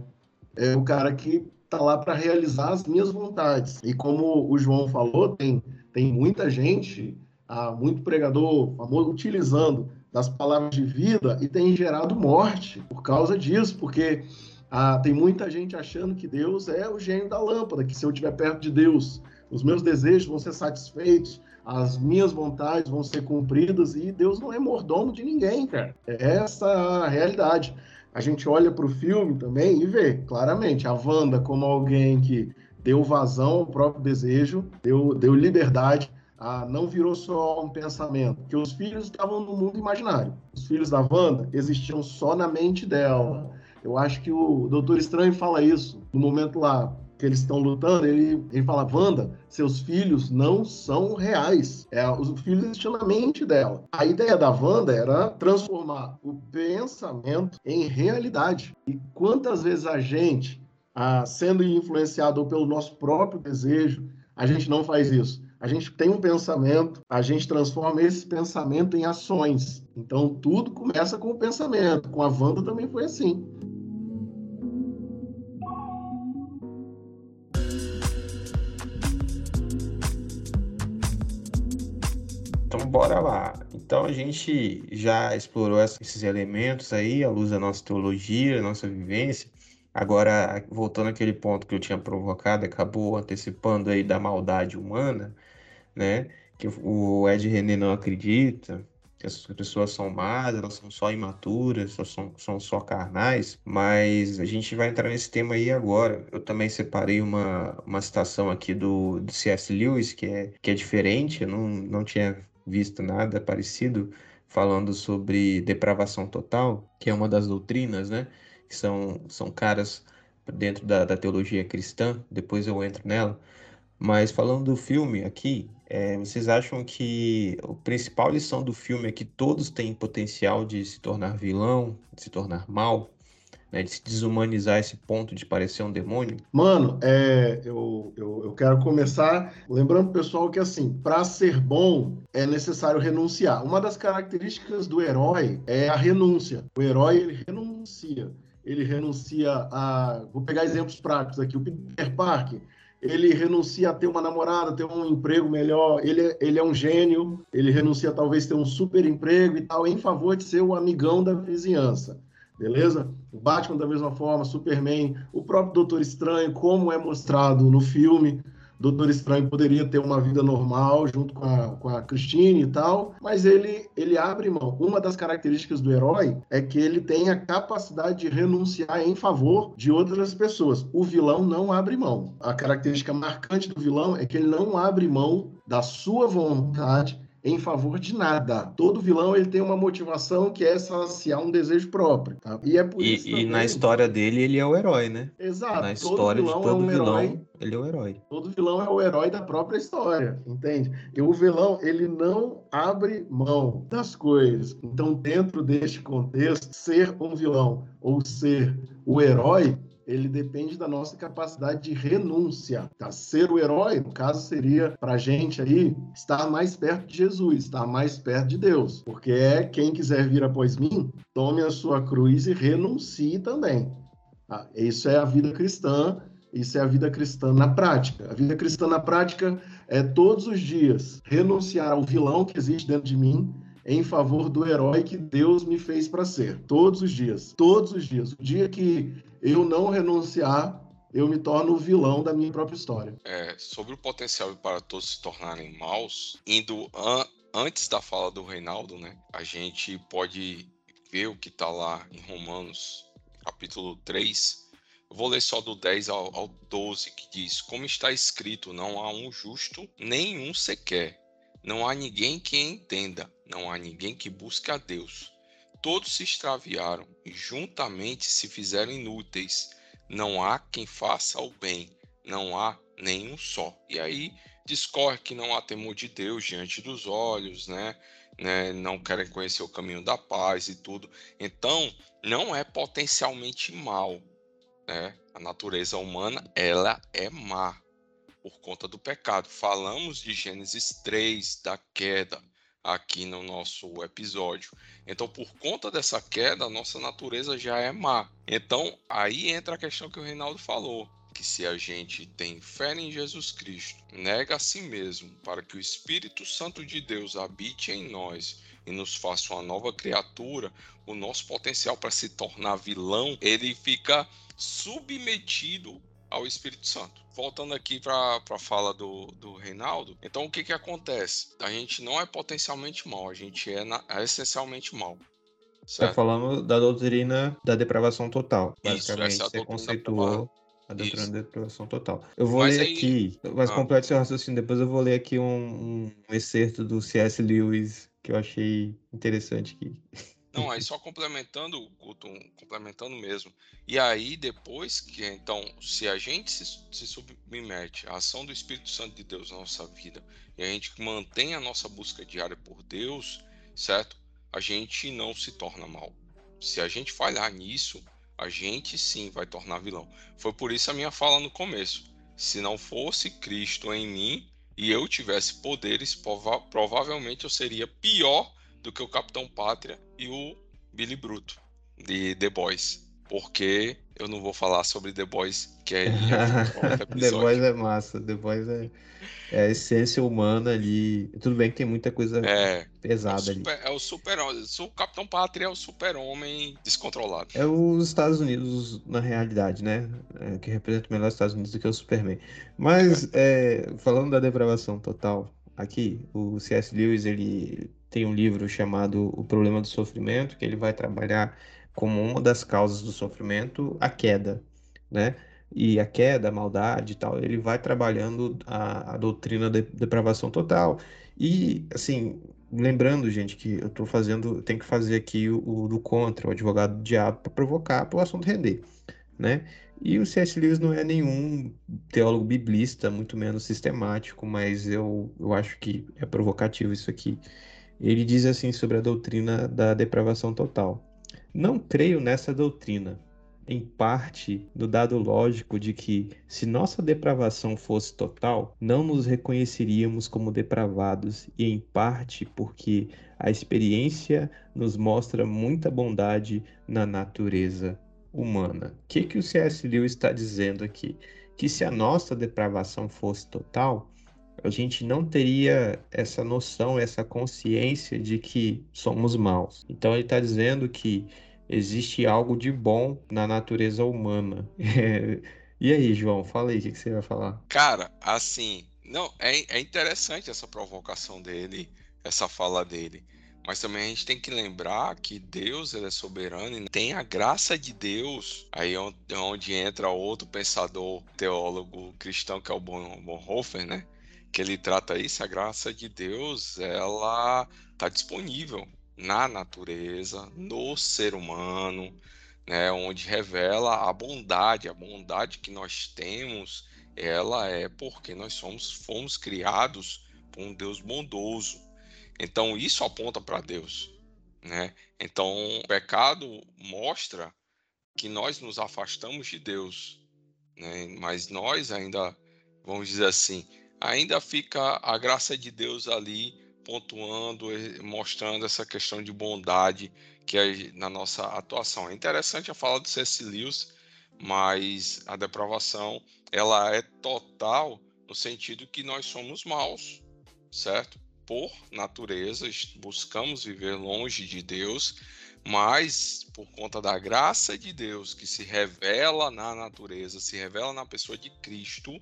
É o cara que está lá para realizar as minhas vontades. E como o João falou, tem, tem muita gente, ah, muito pregador famoso, utilizando das palavras de vida e tem gerado morte por causa disso, porque ah, tem muita gente achando que Deus é o gênio da lâmpada, que se eu estiver perto de Deus, os meus desejos vão ser satisfeitos, as minhas vontades vão ser cumpridas e Deus não é mordomo de ninguém, cara. É essa a realidade a gente olha para o filme também e vê claramente a Wanda como alguém que deu vazão ao próprio desejo, deu, deu liberdade, a, não virou só um pensamento, que os filhos estavam no mundo imaginário. Os filhos da Wanda existiam só na mente dela. Eu acho que o Doutor Estranho fala isso no momento lá que eles estão lutando, ele, ele fala, Wanda, seus filhos não são reais. É, os filhos existiam na mente dela. A ideia da Wanda era transformar o pensamento em realidade. E quantas vezes a gente, ah, sendo influenciado pelo nosso próprio desejo, a gente não faz isso? A gente tem um pensamento, a gente transforma esse pensamento em ações. Então, tudo começa com o pensamento. Com a Wanda também foi assim. Bora lá. Então a gente já explorou esses elementos aí, à luz da nossa teologia, nossa vivência. Agora, voltando àquele ponto que eu tinha provocado, acabou antecipando aí da maldade humana, né? Que o Ed René não acredita, que as pessoas são más, elas são só imaturas, são, são só carnais, mas a gente vai entrar nesse tema aí agora. Eu também separei uma, uma citação aqui do, do C.S. Lewis, que é, que é diferente, eu não, não tinha visto nada parecido falando sobre depravação total, que é uma das doutrinas, né? Que são, são caras dentro da, da teologia cristã, depois eu entro nela. Mas falando do filme aqui, é, vocês acham que a principal lição do filme é que todos têm potencial de se tornar vilão, de se tornar mal? Né, de se desumanizar esse ponto de parecer um demônio? Mano, é, eu, eu, eu quero começar lembrando o pessoal que, assim, para ser bom é necessário renunciar. Uma das características do herói é a renúncia. O herói, ele renuncia. Ele renuncia a. Vou pegar exemplos práticos aqui. O Peter Parker, ele renuncia a ter uma namorada, ter um emprego melhor, ele, ele é um gênio, ele renuncia talvez ter um super emprego e tal, em favor de ser o amigão da vizinhança beleza? O Batman da mesma forma, Superman, o próprio Doutor Estranho, como é mostrado no filme. Doutor Estranho poderia ter uma vida normal junto com a, com a Christine e tal, mas ele, ele abre mão. Uma das características do herói é que ele tem a capacidade de renunciar em favor de outras pessoas. O vilão não abre mão. A característica marcante do vilão é que ele não abre mão da sua vontade em favor de nada. Todo vilão ele tem uma motivação que é saciar um desejo próprio. Tá? E é por isso. E, também... e, na história dele ele é o herói, né? Exato. Na história todo vilão de todo é um vilão, herói, ele é o herói. Todo vilão é o herói da própria história, entende? E o vilão ele não abre mão das coisas. Então, dentro deste contexto, ser um vilão ou ser o herói ele depende da nossa capacidade de renúncia. Tá? Ser o herói, no caso, seria para a gente aí estar mais perto de Jesus, estar mais perto de Deus. Porque é quem quiser vir após mim, tome a sua cruz e renuncie também. Tá? Isso é a vida cristã, isso é a vida cristã na prática. A vida cristã na prática é todos os dias renunciar ao vilão que existe dentro de mim em favor do herói que Deus me fez para ser. Todos os dias. Todos os dias. O dia que eu não renunciar, eu me torno o vilão da minha própria história. É, sobre o potencial para todos se tornarem maus, indo an antes da fala do Reinaldo, né? A gente pode ver o que está lá em Romanos, capítulo 3, Eu vou ler só do 10 ao, ao 12, que diz: Como está escrito, não há um justo, nenhum sequer. Não há ninguém que entenda, não há ninguém que busque a Deus. Todos se extraviaram e juntamente se fizeram inúteis. Não há quem faça o bem, não há nenhum só. E aí discorre que não há temor de Deus diante dos olhos, né? né? Não querem conhecer o caminho da paz e tudo. Então, não é potencialmente mal, né? A natureza humana, ela é má por conta do pecado. Falamos de Gênesis 3, da queda, aqui no nosso episódio. Então, por conta dessa queda, a nossa natureza já é má. Então, aí entra a questão que o Reinaldo falou. Que se a gente tem fé em Jesus Cristo, nega a si mesmo para que o Espírito Santo de Deus habite em nós e nos faça uma nova criatura, o nosso potencial para se tornar vilão, ele fica submetido ao Espírito Santo. Voltando aqui para a fala do, do Reinaldo, então o que, que acontece? A gente não é potencialmente mal, a gente é, na, é essencialmente mal. Está falando da doutrina da depravação total. Isso, Basicamente, essa é você conceituou a doutrina Isso. da depravação total. Eu vou Mas ler aí- aqui, mas Ah. complete seu raciocínio. Depois eu vou ler aqui um, um excerto do C.S. Lewis que eu achei interessante aqui. Não, aí só complementando, Guto, complementando mesmo. E aí, depois que, então, se a gente se, se submete à ação do Espírito Santo de Deus na nossa vida e a gente mantém a nossa busca diária por Deus, certo? A gente não se torna mal. Se a gente falhar nisso, a gente sim vai tornar vilão. Foi por isso a minha fala no começo. Se não fosse Cristo em mim e eu tivesse poderes, prova- provavelmente eu seria pior do que o Capitão Pátria e o Billy Bruto de The Boys. Porque eu não vou falar sobre The Boys, que é The. Boys é massa. The Boys é, é a essência humana ali. Tudo bem que tem muita coisa É, é pesada ali. super, é o super o Capitão Pátria é o super-homem descontrolado. É os Estados Unidos na realidade, né? É, que representa melhor os Estados Unidos do que o Superman. Mas, é, falando da depravação total, aqui, o C.S. Lewis, ele tem um livro chamado O Problema do Sofrimento, que ele vai trabalhar como uma das causas do sofrimento a queda, né? E a queda, a maldade e tal, ele vai trabalhando a, a doutrina da depravação total. E, assim, lembrando, gente, que eu tô fazendo, tem que fazer aqui o, o do contra, o advogado do diabo, para provocar para o assunto render, né? E o C.S. Lewis não é nenhum teólogo biblista, muito menos sistemático, mas eu, eu acho que é provocativo isso aqui. Ele diz assim sobre a doutrina da depravação total. Não creio nessa doutrina, em parte no dado lógico de que, se nossa depravação fosse total, não nos reconheceríamos como depravados, e em parte porque a experiência nos mostra muita bondade na natureza humana. O que, que o C.S. Lewis está dizendo aqui? Que se a nossa depravação fosse total, a gente não teria essa noção, essa consciência de que somos maus. Então ele está dizendo que existe algo de bom na natureza humana. E aí, João, fala aí, o que, que você vai falar? Cara, assim, não, é, é interessante essa provocação dele, essa fala dele. Mas também a gente tem que lembrar que Deus ele é soberano e tem a graça de Deus. Aí é onde, é onde entra outro pensador teólogo cristão que é o Bon- Bonhoeffer, né? Que ele trata isso, a graça de Deus, ela está disponível na natureza, no ser humano, né? Onde revela a bondade, a bondade que nós temos, ela é porque nós somos, fomos criados por um Deus bondoso. Então isso aponta para Deus, né? Então o pecado mostra que nós nos afastamos de Deus, né? Mas nós ainda, vamos dizer assim, ainda fica a graça de Deus ali pontuando, mostrando essa questão de bondade que é na nossa atuação. É interessante a fala do C.S. Lewis, mas a depravação ela é total no sentido que nós somos maus, certo? Por natureza, buscamos viver longe de Deus, mas por conta da graça de Deus que se revela na natureza, se revela na pessoa de Cristo,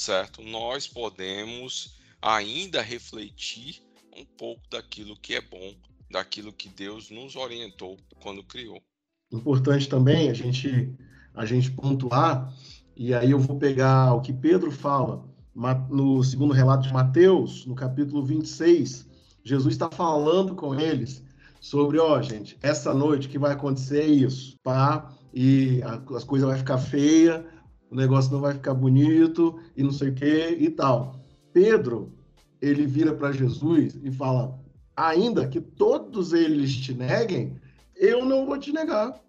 certo? Nós podemos ainda refletir um pouco daquilo que é bom, daquilo que Deus nos orientou quando criou. Importante também a gente a gente pontuar, e aí eu vou pegar o que Pedro fala no segundo relato de Mateus, no capítulo 26, Jesus está falando com eles sobre, ó, gente, essa noite que vai acontecer isso, pá, e a, as coisas vai ficar feia, o negócio não vai ficar bonito e não sei o que e tal. Pedro, ele vira para Jesus e fala: ainda que todos eles te neguem, eu não vou te negar.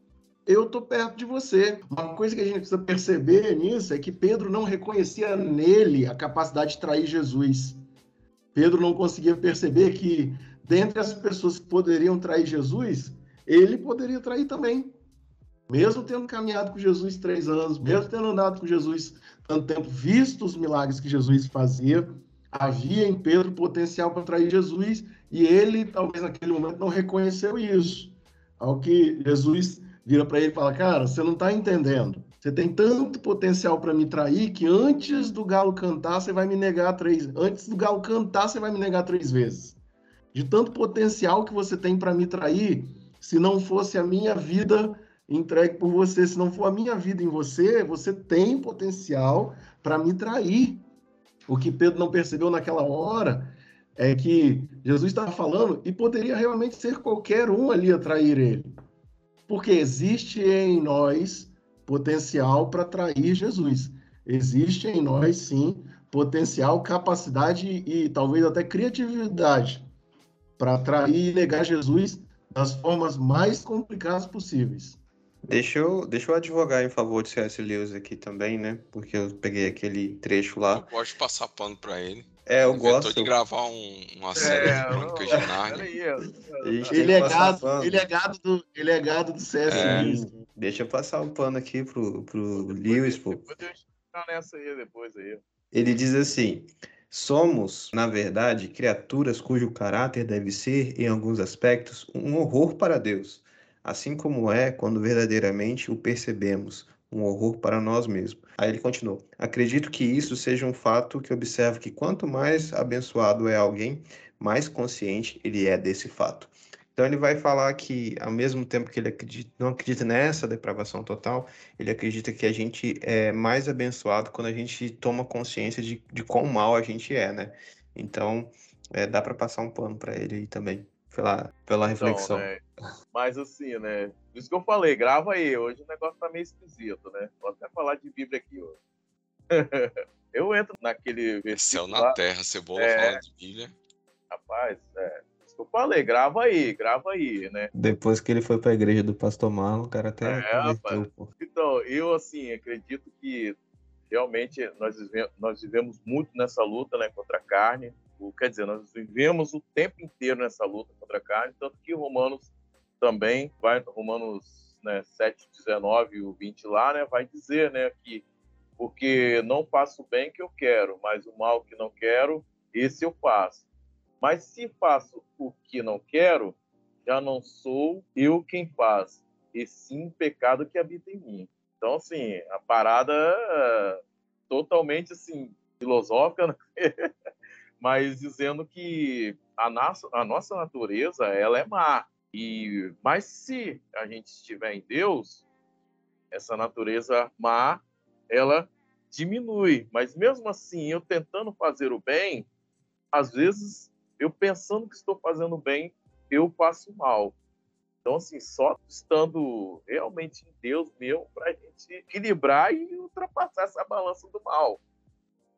Eu estou perto de você. Uma coisa que a gente precisa perceber nisso é que Pedro não reconhecia nele a capacidade de trair Jesus. Pedro não conseguia perceber que, dentre as pessoas que poderiam trair Jesus, ele poderia trair também. Mesmo tendo caminhado com Jesus três anos, mesmo tendo andado com Jesus tanto tempo, visto os milagres que Jesus fazia, havia em Pedro potencial para trair Jesus e ele, talvez naquele momento, não reconheceu isso. Ao que Jesus vira para ele e fala: Cara, você não está entendendo. Você tem tanto potencial para me trair que antes do galo cantar, você vai me negar três. Antes do galo cantar, você vai me negar três vezes. De tanto potencial que você tem para me trair, se não fosse a minha vida entregue por você, se não for a minha vida em você, você tem potencial para me trair. O que Pedro não percebeu naquela hora é que Jesus estava falando e poderia realmente ser qualquer um ali a trair ele. Porque existe em nós potencial para trair Jesus. Existe em nós, sim, potencial, capacidade e talvez até criatividade para trair e negar Jesus das formas mais complicadas possíveis. Deixa eu, deixa eu advogar em favor de C.S. Lewis aqui também, né? Porque eu peguei aquele trecho lá. Eu gosto de passar pano para ele. É, eu gosto. de gravar um, uma série é, de crônicas de Narnia. Ele é, gado, ele é gado do, ele é gado do CS é, Deixa eu passar um pano aqui pro, pro depois, Lewis, pô. Depois eu nessa aí, depois aí. Ele diz assim: Somos, na verdade, criaturas cujo caráter deve ser, em alguns aspectos, um horror para Deus, assim como é quando verdadeiramente o percebemos, um horror para nós mesmos. Aí ele continuou: Acredito que isso seja um fato que observo que quanto mais abençoado é alguém, mais consciente ele é desse fato. Então ele vai falar que, ao mesmo tempo que ele acredita, não acredita nessa depravação total, ele acredita que a gente é mais abençoado quando a gente toma consciência de, de quão mal a gente é, né? Então é, dá para passar um pano para ele aí também, pela, pela então, reflexão. Então, né? Mas assim, né? Por isso que eu falei, grava aí. Hoje o negócio tá meio esquisito, né? Vou até falar de Bíblia aqui hoje. eu entro naquele Céu na lá, terra, cebola é... falando de Bíblia. Rapaz, é. Isso que eu falei, grava aí, grava aí, né? Depois que ele foi pra igreja do pastor Marlon, o cara até. É, rapaz. Então, eu assim, acredito que realmente nós vivemos, nós vivemos muito nessa luta né, contra a carne. Quer dizer, nós vivemos o tempo inteiro nessa luta contra a carne, tanto que Romanos também vai, Romanos né, 7, 19 e o 20 lá, né, vai dizer né, que porque não faço o bem que eu quero, mas o mal que não quero, esse eu faço. Mas se faço o que não quero, já não sou eu quem faz, e sim o pecado que habita em mim. Então, assim, a parada é totalmente, assim, filosófica, né? mas dizendo que a nossa, a nossa natureza, ela é má. E, mas se a gente estiver em Deus, essa natureza má, ela diminui. Mas mesmo assim, eu tentando fazer o bem, às vezes eu pensando que estou fazendo bem, eu faço mal. Então, assim, só estando realmente em Deus mesmo para a gente equilibrar e ultrapassar essa balança do mal.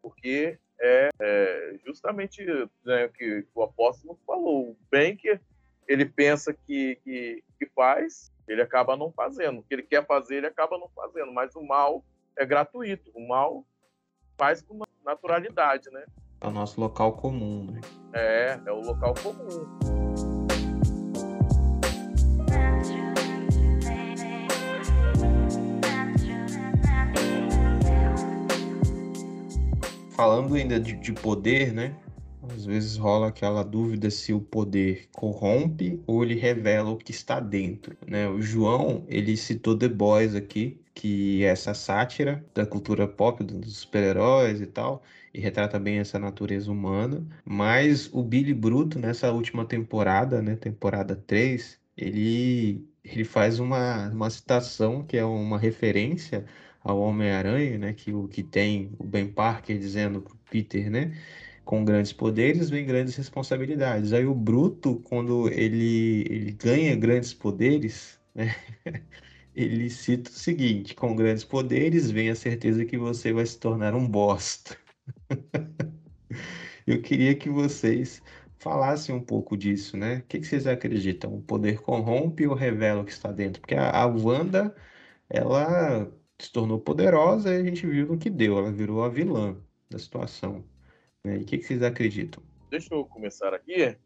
Porque é, é justamente né, o que o apóstolo falou: o bem que ele pensa que, que, que faz, ele acaba não fazendo. O que ele quer fazer, ele acaba não fazendo. Mas o mal é gratuito. O mal faz com naturalidade, né? É o nosso local comum, né? É, é o local comum. Falando ainda de, de poder, né? Às vezes rola aquela dúvida se o poder corrompe ou ele revela o que está dentro, né? O João, ele citou The Boys aqui, que é essa sátira da cultura pop, dos super-heróis e tal, e retrata bem essa natureza humana, mas o Billy Bruto, nessa última temporada, né, temporada 3, ele ele faz uma, uma citação que é uma referência ao Homem-Aranha, né? Que o que tem o Ben Parker dizendo pro Peter, né? Com grandes poderes vem grandes responsabilidades. Aí o Bruto, quando ele, ele ganha grandes poderes, né? ele cita o seguinte: com grandes poderes vem a certeza que você vai se tornar um bosta. Eu queria que vocês falassem um pouco disso, né? O que que vocês acreditam? O poder corrompe ou revela o que está dentro? Porque a, a Wanda, ela se tornou poderosa e a gente viu no que deu, ela virou a vilã da situação. né? E o que que vocês acreditam? Deixa eu começar aqui,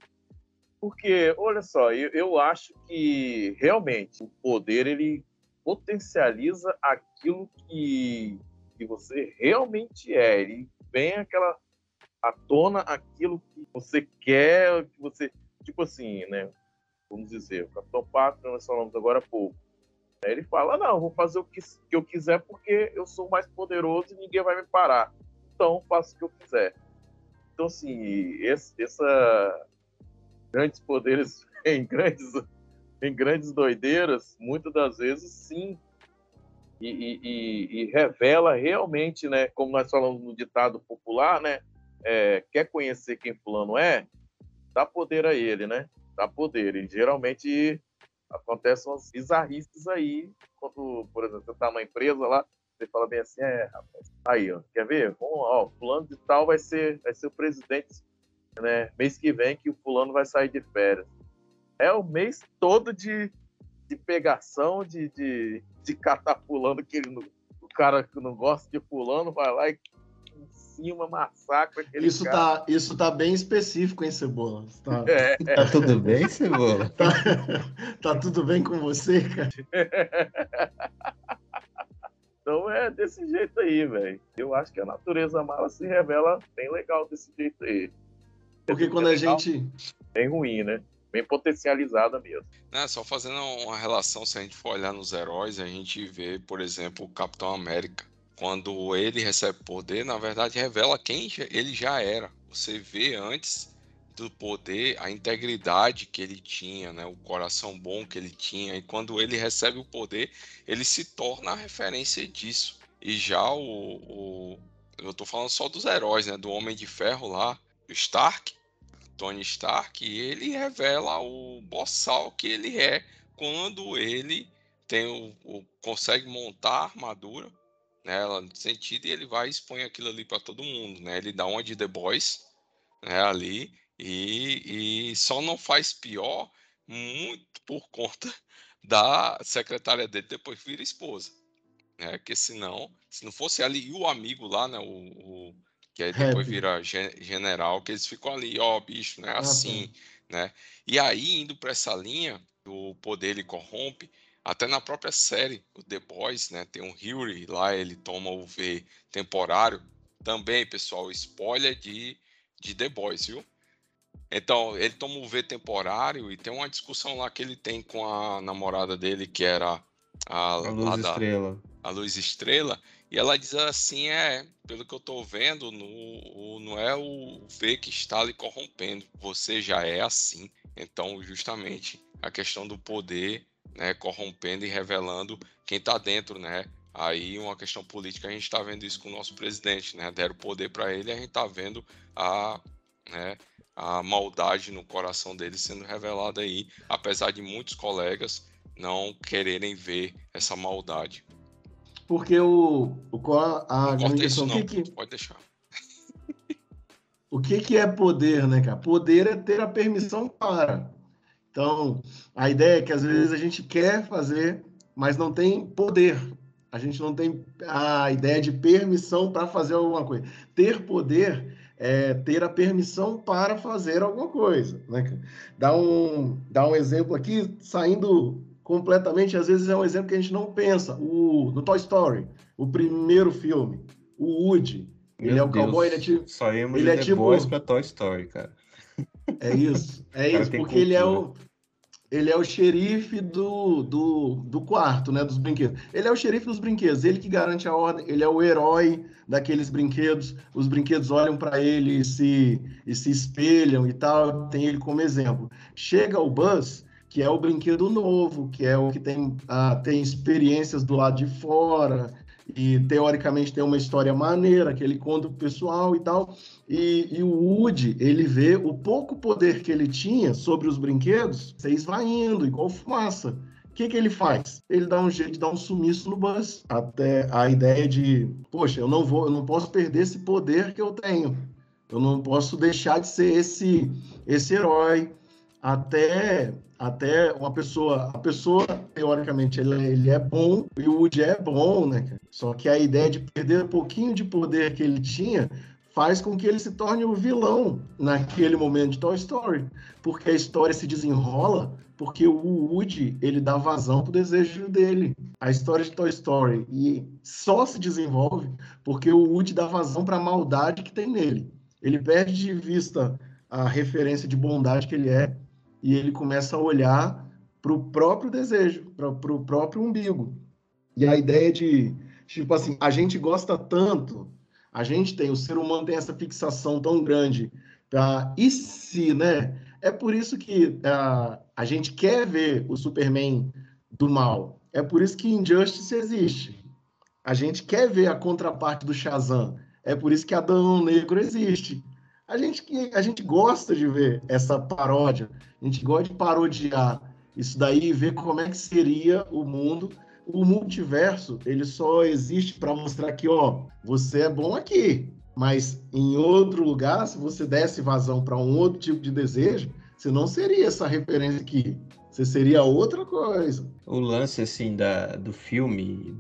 porque, olha só, eu, eu acho que realmente o poder ele potencializa aquilo que, que você realmente é. Ele vem aquela à tona aquilo que você quer, que você, tipo assim, né? Vamos dizer, o Capitão Pátria, nós falamos agora há pouco. Ele fala: Não, vou fazer o que, que eu quiser porque eu sou mais poderoso e ninguém vai me parar. Então, faço o que eu quiser. Então, assim, esse, essa grandes poderes em grandes, em grandes doideiras, muitas das vezes, sim. E- e- e revela realmente, né? Como nós falamos no ditado popular, né? é, quer conhecer quem fulano é, dá poder a ele, né? Dá poder. E geralmente acontecem umas bizarrices aí, quando, por exemplo, você tá numa empresa lá, você fala bem assim, é, rapaz, aí, ó, quer ver? Vamos, ó, fulano de tal vai ser, vai ser o presidente, né? Mês que vem que o fulano vai sair de férias. É o mês todo de, de pegação, de, de, de catar fulano que ele o cara que não gosta de fulano vai lá e cima massacra aquele Isso cara. tá, isso tá bem específico, hein, Cebola? Tá, É, Tá tudo bem, Cebola? tá, tá tudo bem com você, cara? Então é desse jeito aí, velho. Eu acho que a natureza mala se revela bem legal desse jeito aí. Porque quando a Legal, gente. Bem ruim, né? Bem potencializada mesmo. Né, só fazendo uma relação, se a gente for olhar nos heróis, a gente vê, por exemplo, o Capitão América. Quando ele recebe poder, na verdade, revela quem ele já era. Você vê antes do poder a integridade que ele tinha, né, o coração bom que ele tinha. E quando ele recebe o poder, ele se torna a referência disso. E já o, o- eu tô falando só dos heróis, né, do Homem de Ferro lá, o Stark, Tony Stark, ele revela o boçal que ele é quando ele tem o, o- consegue montar a armadura, né, sentido e ele vai e expõe aquilo ali para todo mundo, né? Ele dá uma de The Boys, né, ali e, e só não faz pior muito por conta da secretária dele depois vira esposa, né? Porque senão, se não fosse ali e o amigo lá, né, o, o- que aí depois Happy. vira gen- general, que eles ficam ali, ó, bicho, né, Ah, assim, né? E aí, indo para essa linha, o poder ele corrompe, até na própria série, o The Boys, né? Tem um Huey lá, ele toma o V temporário. Também, pessoal, spoiler de, de The Boys, viu? Então, ele toma o V temporário e tem uma discussão lá que ele tem com a namorada dele, que era a, A luz da, estrela. a Luz Estrela, e ela diz assim, é, pelo que eu tô vendo, no, não é o V que está lhe corrompendo, você já é assim. Então, justamente, a questão do poder, né, corrompendo e revelando quem tá dentro, né? Aí, uma questão política, a gente tá vendo isso com o nosso presidente, né? Deram poder para ele, a gente tá vendo a, né, a maldade no coração dele sendo revelada aí, apesar de muitos colegas não quererem ver essa maldade. Porque o, o a corta isso não, que, que, pode deixar. o que, que é poder, né, cara? Poder é ter a permissão para. Então, a ideia é que às vezes a gente quer fazer, mas não tem poder. A gente não tem a ideia de permissão para fazer alguma coisa. Ter poder é ter a permissão para fazer alguma coisa. Né? Dá, um, dá um exemplo aqui, saindo completamente, às vezes é um exemplo que a gente não pensa. O, no Toy Story, o primeiro filme, o Woody, ele Meu é o cowboy, ele é Deus, tipo. Só íamos ele de é The tipo- Boys pra Toy Story, cara. É isso, é isso, porque ele é o ele é o xerife do, do, do quarto, né, dos brinquedos. Ele é o xerife dos brinquedos, ele que garante a ordem, ele é o herói daqueles brinquedos. Os brinquedos olham para ele e se, e se espelham e tal, tem ele como exemplo. Chega o Buzz, que é o brinquedo novo, que é o que tem, ah, tem experiências do lado de fora, e teoricamente tem uma história maneira que ele conta pro pessoal e tal. E, e, o Woody, ele vê o pouco poder que ele tinha sobre os brinquedos se esvaindo, igual fumaça. O que, que ele faz? Ele dá um jeito de dar um sumiço no Buzz. Até a ideia de, poxa, eu não vou, eu não posso perder esse poder que eu tenho. Eu não posso deixar de ser esse, esse herói. Até até uma pessoa, a pessoa, teoricamente, ele, ele é bom e o Woody é bom, né? Só que a ideia de perder um pouquinho de poder que ele tinha faz com que ele se torne o vilão naquele momento de Toy Story, porque a história se desenrola porque o Woody ele dá vazão pro desejo dele. A história de Toy Story e só se desenvolve porque o Woody dá vazão para a maldade que tem nele. Ele perde de vista a referência de bondade que ele é e ele começa a olhar para o próprio desejo, para o próprio umbigo. E a ideia de, tipo assim, a gente gosta tanto, a gente tem, o ser humano tem essa fixação tão grande e se, né? É por isso que uh, a gente quer ver o Superman do mal. É por isso que Injustice existe. A gente quer ver a contraparte do Shazam. É por isso que Adão Negro existe. A gente, a gente gosta de ver essa paródia, a gente gosta de parodiar isso daí e ver como é que seria o mundo. O multiverso, ele só existe para mostrar que, ó, você é bom aqui, mas em outro lugar, se você desse vazão para um outro tipo de desejo, você não seria essa referência aqui. Você seria outra coisa. O lance, assim, da, do filme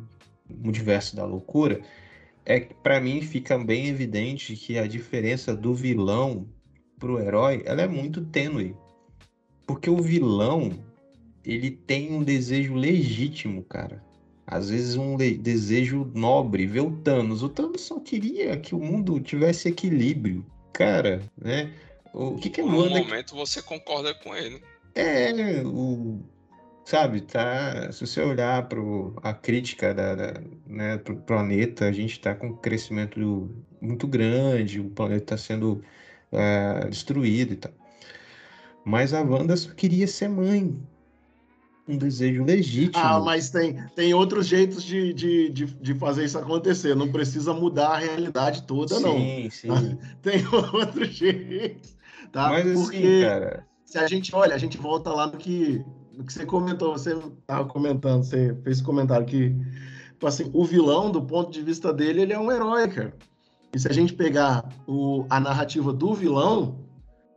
Multiverso da Loucura é que para mim fica bem evidente que a diferença do vilão pro herói, ela é muito tênue. Porque o vilão, ele tem um desejo legítimo, cara. Às vezes um desejo nobre, ver o Thanos. O Thanos só queria que o mundo tivesse equilíbrio. Cara, né? O que que é No momento você concorda com ele. É, o sabe, tá? Se você olhar para a crítica da, da né, para o planeta, a gente está com um crescimento muito grande, o planeta está sendo uh, destruído e tal. Mas a Wanda só queria ser mãe. Um desejo legítimo. Ah, mas tem, tem outros jeitos de, de, de, de fazer isso acontecer. Não precisa mudar a realidade toda, sim, não. Sim, sim. tem outros jeitos. Tá? Mas assim, Porque assim, cara. Se a gente olha, a gente volta lá no que do que você comentou, você estava comentando, você fez comentário que, tipo assim, o vilão, do ponto de vista dele, ele é um herói, cara. E se a gente pegar o, a narrativa do vilão,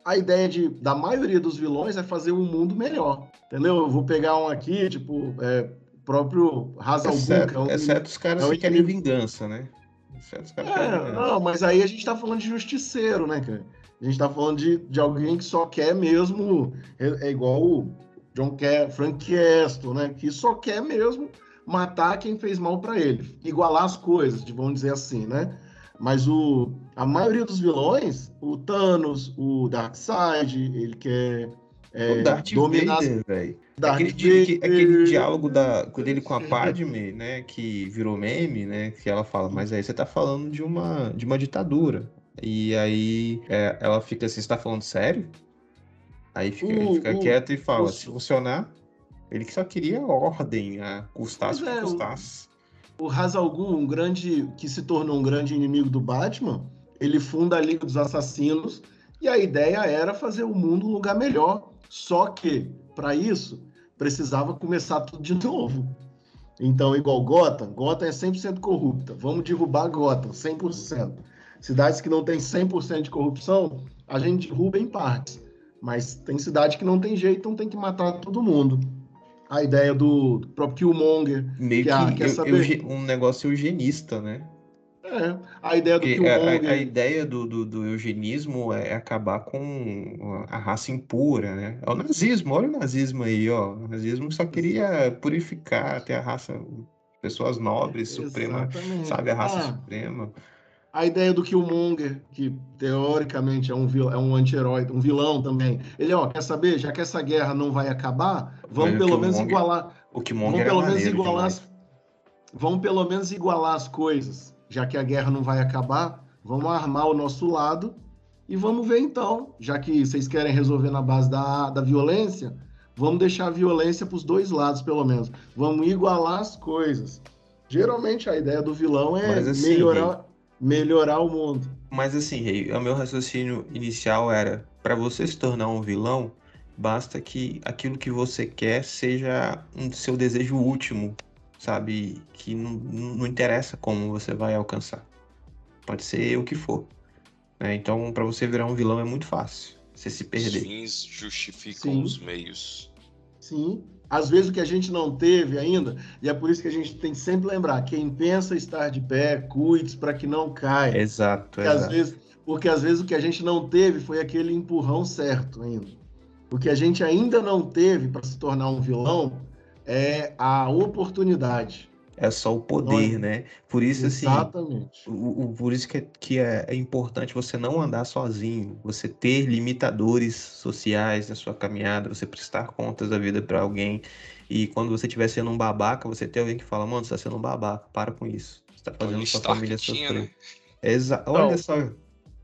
a ideia de, da maioria dos vilões é fazer o um mundo melhor, entendeu? Eu vou pegar um aqui, tipo, é, próprio Hazal exceto, é um, exceto os caras é que querem vingança, né? Exceto os caras é, vingança. Não, mas aí a gente tá falando de justiceiro, né, cara? A gente tá falando de, de alguém que só quer mesmo. É, é igual o, John quer Frank Castle, né? Que só quer mesmo matar quem fez mal para ele, igualar as coisas, vamos dizer assim, né? Mas o, a maioria dos vilões, o Thanos, o Darkseid, ele quer é, o Darth dominar... Vader, velho. Aquele, aquele, diálogo da, dele com a Padme, né, que virou meme, né, que ela fala, mas aí você tá falando de uma, de uma ditadura. E aí é, ela fica assim, você tá falando sério? Aí fica, o, fica o, quieto e fala: o, se funcionar, ele só queria ordem, a custasse o que é, custasse. O Hazal um grande que se tornou um grande inimigo do Batman, ele funda a Liga dos Assassinos e a ideia era fazer o mundo um lugar melhor. Só que, para isso, precisava começar tudo de novo. Então, igual Gotham, Gotham é 100% corrupta. Vamos derrubar Gotham, 100%. Cidades que não têm 100% de corrupção, a gente derruba em partes. Mas tem cidade que não tem jeito, então tem que matar todo mundo. A ideia do, próprio Killmonger. Meio que, que, que saber... um negócio eugenista, né? É, a ideia do Porque Killmonger... A, a, ideia do, do, do, eugenismo é acabar com a raça impura, né? É o nazismo, olha o nazismo aí, ó. O nazismo só queria purificar, ter a raça... Pessoas nobres, suprema, sabe? A raça ah, suprema a ideia do Killmonger, que teoricamente é um, vil, é um anti-herói, um vilão também. Ele, ó, quer saber? Já que essa guerra não vai acabar, vamos Mas pelo menos igualar. O Killmonger vamos pelo menos igualar as, Vamos pelo menos igualar as coisas. Já que a guerra não vai acabar, vamos armar o nosso lado e vamos ver então. Já que vocês querem resolver na base da, da violência, Vamos deixar a violência para os dois lados, pelo menos. Vamos igualar as coisas. Geralmente a ideia do vilão é assim, melhorar, melhorar o mundo. Mas assim, Rei, o meu raciocínio inicial era: para você se tornar um vilão, basta que aquilo que você quer seja um seu desejo último, sabe? Que não, não interessa como você vai alcançar. Pode ser o que for. Né? Então, para você virar um vilão é muito fácil. Você se perder. Os fins justificam Sim. os meios. Sim. Às vezes o que a gente não teve ainda, e é por isso que a gente tem que sempre lembrar: quem pensa estar de pé, cuide para que não caia. Exato, Porque às, exato. vezes, porque às vezes o que a gente não teve foi aquele empurrão certo ainda. O que a gente ainda não teve para se tornar um vilão é a oportunidade. É só o poder, Olha, né? Por isso, assim, Exatamente. o, o- por isso que, é, que é, é importante você não andar sozinho, você ter limitadores sociais na sua caminhada, você prestar contas da vida para alguém. E quando você estiver sendo um babaca, você ter alguém que fala, mano, você tá sendo um babaca, para com isso. Você tá fazendo Tony sua Stark família tinha, sofrer. né? Exa Então- Olha só,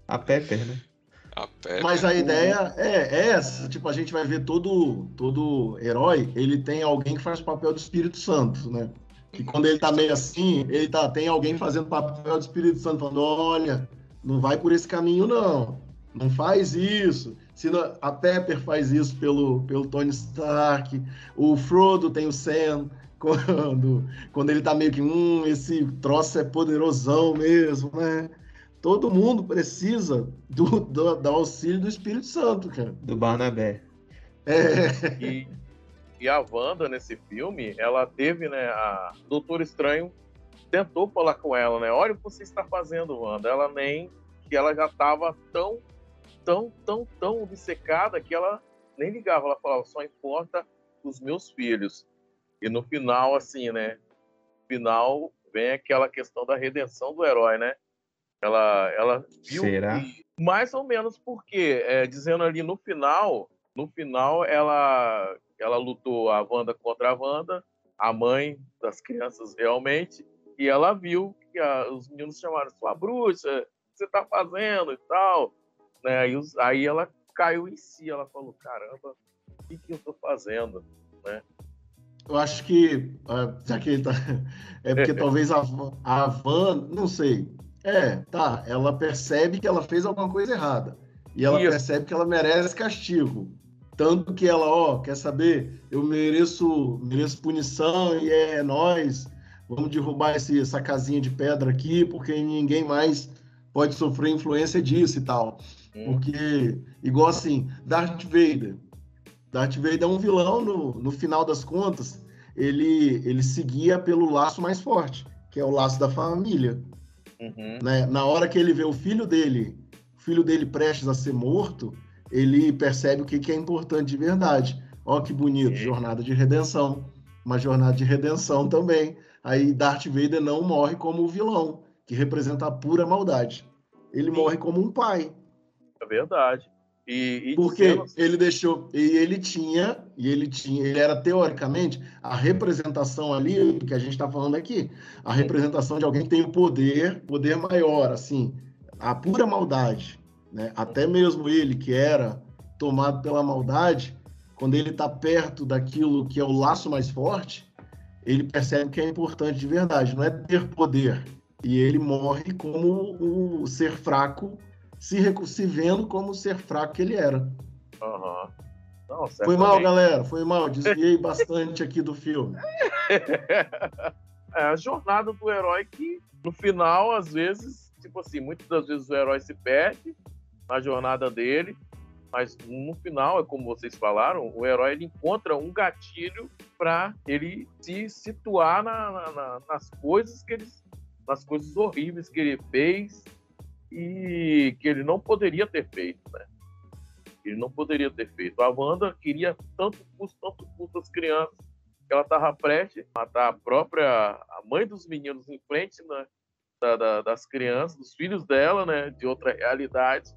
a Pepper, né? A Pepper. Mas a ideia é, é essa. Tipo, a gente vai ver todo, todo herói, ele tem alguém que faz o papel do Espírito Santo, né? Que quando ele tá meio assim, ele tá, tem alguém fazendo papel do Espírito Santo, falando, olha, não vai por esse caminho, não. Não faz isso. Se não- a Pepper faz isso pelo, pelo Tony Stark. O Frodo tem o Sam. Quando, quando ele tá meio que, hum, esse troço é poderosão mesmo, né? Todo mundo precisa do, do, do auxílio do Espírito Santo, cara. Do Barnabé. É, E, e a Wanda, nesse filme, ela teve, né, a Doutor Estranho tentou falar com ela, né, olha o que você está fazendo, Wanda. Ela nem, que ela já estava tão, tão, tão, tão obcecada que ela nem ligava, ela falava, só importa os meus filhos. E no final, assim, né, final vem aquela questão da redenção do herói, né, ela, ela viu Será? que- mais ou menos porque, é, dizendo ali no final, no final ela ela lutou a Wanda contra a Wanda, a mãe das crianças realmente, e ela viu que a- os meninos chamaram sua bruxa, o que você tá fazendo e tal, né? Aí, os- aí ela caiu em si, ela falou, caramba, o que, que eu tô fazendo? eu acho que, ah, já que ele tá. É porque talvez a, a Van, não sei. É, tá. Ela percebe que ela fez alguma coisa errada. E ela Isso. percebe que ela merece castigo. Tanto que ela, ó, quer saber? Eu mereço, mereço punição e é nós. Vamos derrubar esse, essa casinha de pedra aqui, porque ninguém mais pode sofrer influência disso e tal. Hum, Porque, igual assim, Darth Vader. Darth Vader é um vilão, no, no final das contas, ele, ele seguia pelo laço mais forte, que é o laço da família. uhum, Né? Na hora que ele vê o filho dele, o filho dele prestes a ser morto, ele percebe o que, que é importante de verdade. Ó que bonito, Sim. jornada de redenção. Uma jornada de redenção também. Aí Darth Vader não morre como o vilão, que representa a pura maldade. Ele Sim. morre como um pai. é verdade. E, e Porque dizendo- ele deixou, e ele tinha, e ele tinha, ele era teoricamente a representação ali que a gente está falando aqui, a representação de alguém que tem o poder, poder maior, assim, a pura maldade, né? Até mesmo ele que era tomado pela maldade, quando ele está perto daquilo que é o laço mais forte, ele percebe que é importante de verdade, não é ter poder. E ele morre como o ser fraco se, se vendo como o ser fraco que ele era. Aham. Não, Foi mal, galera, foi mal. Desviei bastante aqui do filme. é a jornada do herói que, no final, às vezes, tipo assim, muitas das vezes o herói se perde na jornada dele, mas no final, é como vocês falaram, o herói ele encontra um gatilho para ele se situar na- na- na- nas coisas que ele, nas coisas horríveis que ele fez e que ele não poderia ter feito, né? Ele não poderia ter feito. A Wanda queria tanto custo, tanto custo as crianças, que ela estava prestes a matar a própria a mãe dos meninos em frente né, da- da- das crianças, dos filhos dela, né, de outra realidade.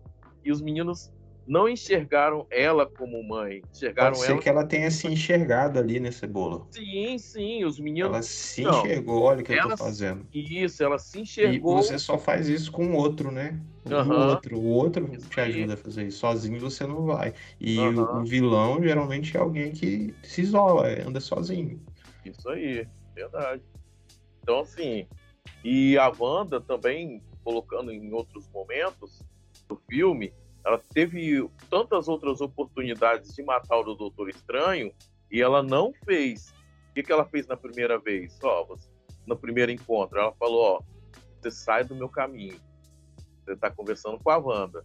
E os meninos não enxergaram ela como mãe. Enxergaram Pode ser ela. que ela tenha se enxergado ali nesse bolo. Sim, sim, os meninos. Ela se Não, enxergou, olha o que eu ela tô fazendo. Isso, ela se E enxergou. você só faz isso com o outro, né? O Aham. outro, o outro Isso te ajuda a fazer isso. Sozinho você não vai. E o, Aham. o vilão geralmente é alguém que se isola, anda sozinho. Isso aí, verdade. Então, assim, e a Wanda também, colocando em outros momentos do filme, ela teve tantas outras oportunidades de matar o Doutor Estranho e ela não fez. O que, que ela fez na primeira vez? Ó, você- no primeiro encontro, ela falou: Ó, você sai do meu caminho. Você está conversando com a Wanda.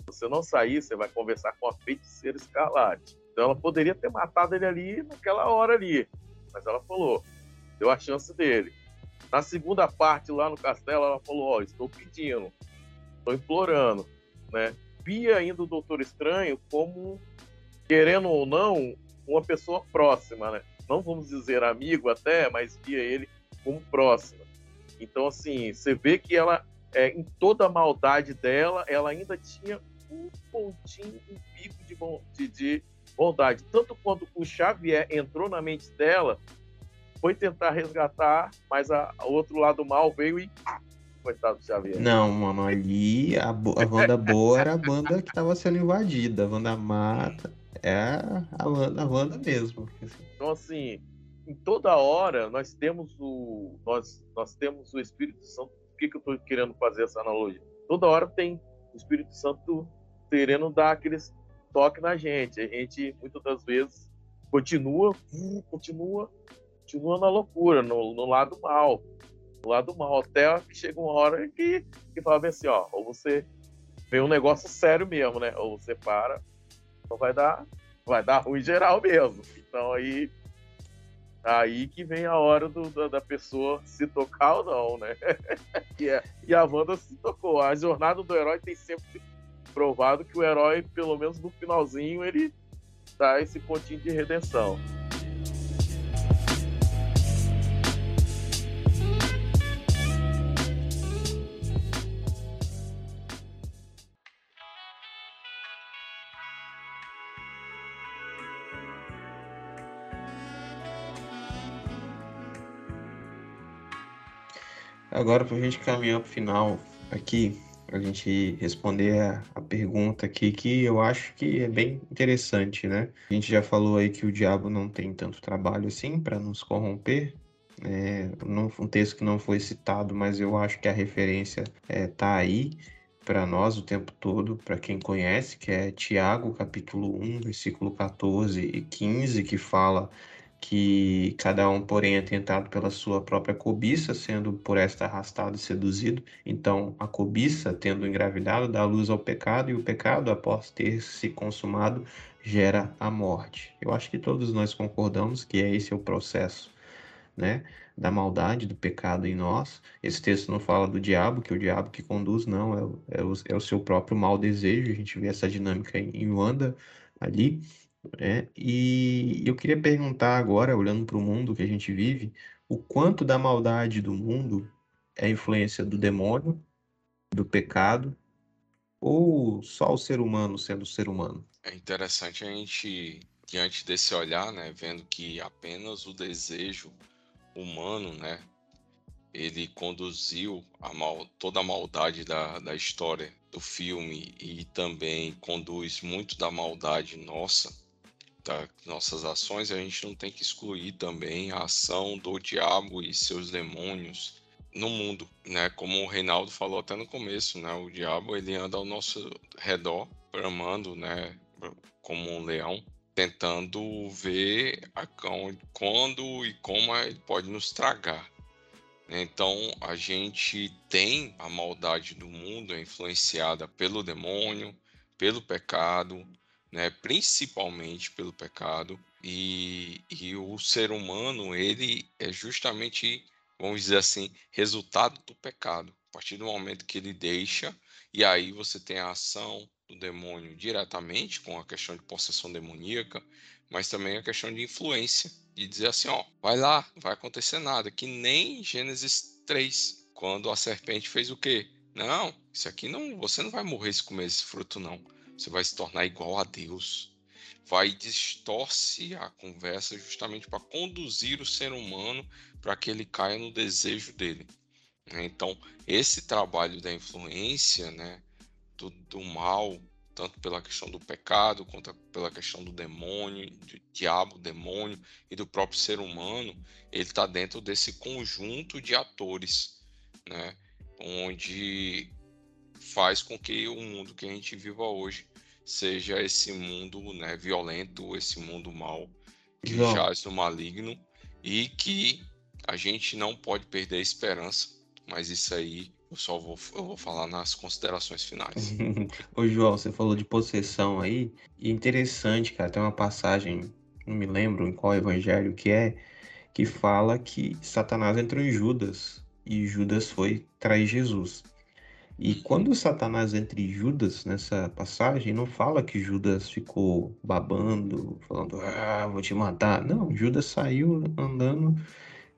Se você não sair, você vai conversar com a feiticeira escarlate. Então ela poderia ter matado ele ali naquela hora ali. Mas ela falou, deu a chance dele. Na segunda parte, lá no castelo, ela falou: Ó, estou pedindo, estou implorando, né? Via ainda o Doutor Estranho como, querendo ou não, uma pessoa próxima, né? Não vamos dizer amigo até, mas via ele como próxima. Então, assim, você vê que ela, é, em toda a maldade dela, ela ainda tinha um pontinho, um pico de, bon- de, de bondade. Tanto quando o Xavier entrou na mente dela, foi tentar resgatar, mas o outro lado mal veio e. Coitado do Xavier. Não, mano, ali a, a Wanda boa era a banda que tava sendo invadida. A Wanda mata é a, a, Wanda, a Wanda mesmo. Então, assim, em toda hora nós temos o. Nós, nós temos o Espírito Santo. Por que, que eu estou querendo fazer essa analogia? Toda hora tem o Espírito Santo querendo dar aqueles toque na gente. A gente, muitas das vezes, continua, continua, continua na loucura, no, no lado mal. Lado mal. Até que chega uma hora que, que fala bem assim, ó, ou você vem um negócio sério mesmo, né? Ou você para, então vai dar, vai dar ruim geral mesmo. Então aí Aí que vem a hora do- da, da pessoa se tocar ou não, né? e, é- e a Wanda se tocou. A jornada do herói tem sempre provado que o herói, pelo menos no finalzinho, ele dá esse pontinho de redenção. Agora, para a gente caminhar para o final aqui, a gente responder a, a pergunta aqui, que eu acho que é bem interessante, né? A gente já falou aí que o diabo não tem tanto trabalho assim para nos corromper. É, não, um texto que não foi citado, mas eu acho que a referência é, tá aí para nós o tempo todo, para quem conhece, que é Tiago, capítulo 1, versículo 14 e 15, que fala que cada um, porém, é tentado pela sua própria cobiça, sendo por esta arrastado e seduzido. Então, a cobiça, tendo engravidado, dá luz ao pecado, e o pecado, após ter se consumado, gera a morte. Eu acho que todos nós concordamos que é esse o processo, né? Da maldade, do pecado em nós. Esse texto não fala do diabo, que é o diabo que conduz, não, é o, é o, é o seu próprio mau desejo. A gente vê essa dinâmica em, em Wanda ali. É, e eu queria perguntar agora, olhando para o mundo que a gente vive, o quanto da maldade do mundo é influência do demônio, do pecado, ou só o ser humano sendo ser humano? É interessante a gente, diante desse olhar, né, vendo que apenas o desejo humano, né, ele conduziu a mal, toda a maldade da, da história do filme e também conduz muito da maldade nossa, das nossas ações, a gente não tem que excluir também a ação do diabo e seus demônios no mundo, né? Como o Reinaldo falou até no começo, né? O diabo ele anda ao nosso redor, bramando, né? Como um leão, tentando ver a, quando e como ele pode nos tragar. Então a gente tem a maldade do mundo é influenciada pelo demônio, pelo pecado, né? principalmente pelo pecado, e, e o ser humano ele é justamente, vamos dizer assim, resultado do pecado. A partir do momento que ele deixa, e aí você tem a ação do demônio diretamente com a questão de possessão demoníaca, mas também a questão de influência, de dizer assim, ó, vai lá, vai acontecer nada, que nem Gênesis 3, quando a serpente fez o quê? Não, isso aqui não, você não vai morrer se comer esse fruto não. Você vai se tornar igual a Deus. Vai distorce a conversa justamente para conduzir o ser humano para que ele caia no desejo dele. Né? Então, esse trabalho da influência, né, do, do mal, tanto pela questão do pecado, quanto pela questão do demônio, do diabo, demônio e do próprio ser humano, ele está dentro desse conjunto de atores, né? onde faz com que o mundo que a gente viva hoje seja esse mundo né, violento, esse mundo mal, que João. jaz no maligno, e que a gente não pode perder a esperança, mas isso aí eu só vou, eu vou falar nas considerações finais. Ô, João, você falou de possessão aí. E interessante, cara, tem uma passagem, não me lembro em qual evangelho que é, que fala que Satanás entrou em Judas e Judas foi trair Jesus. E quando Satanás entra em Judas nessa passagem, não fala que Judas ficou babando, falando, ah, vou te matar. Não, Judas saiu andando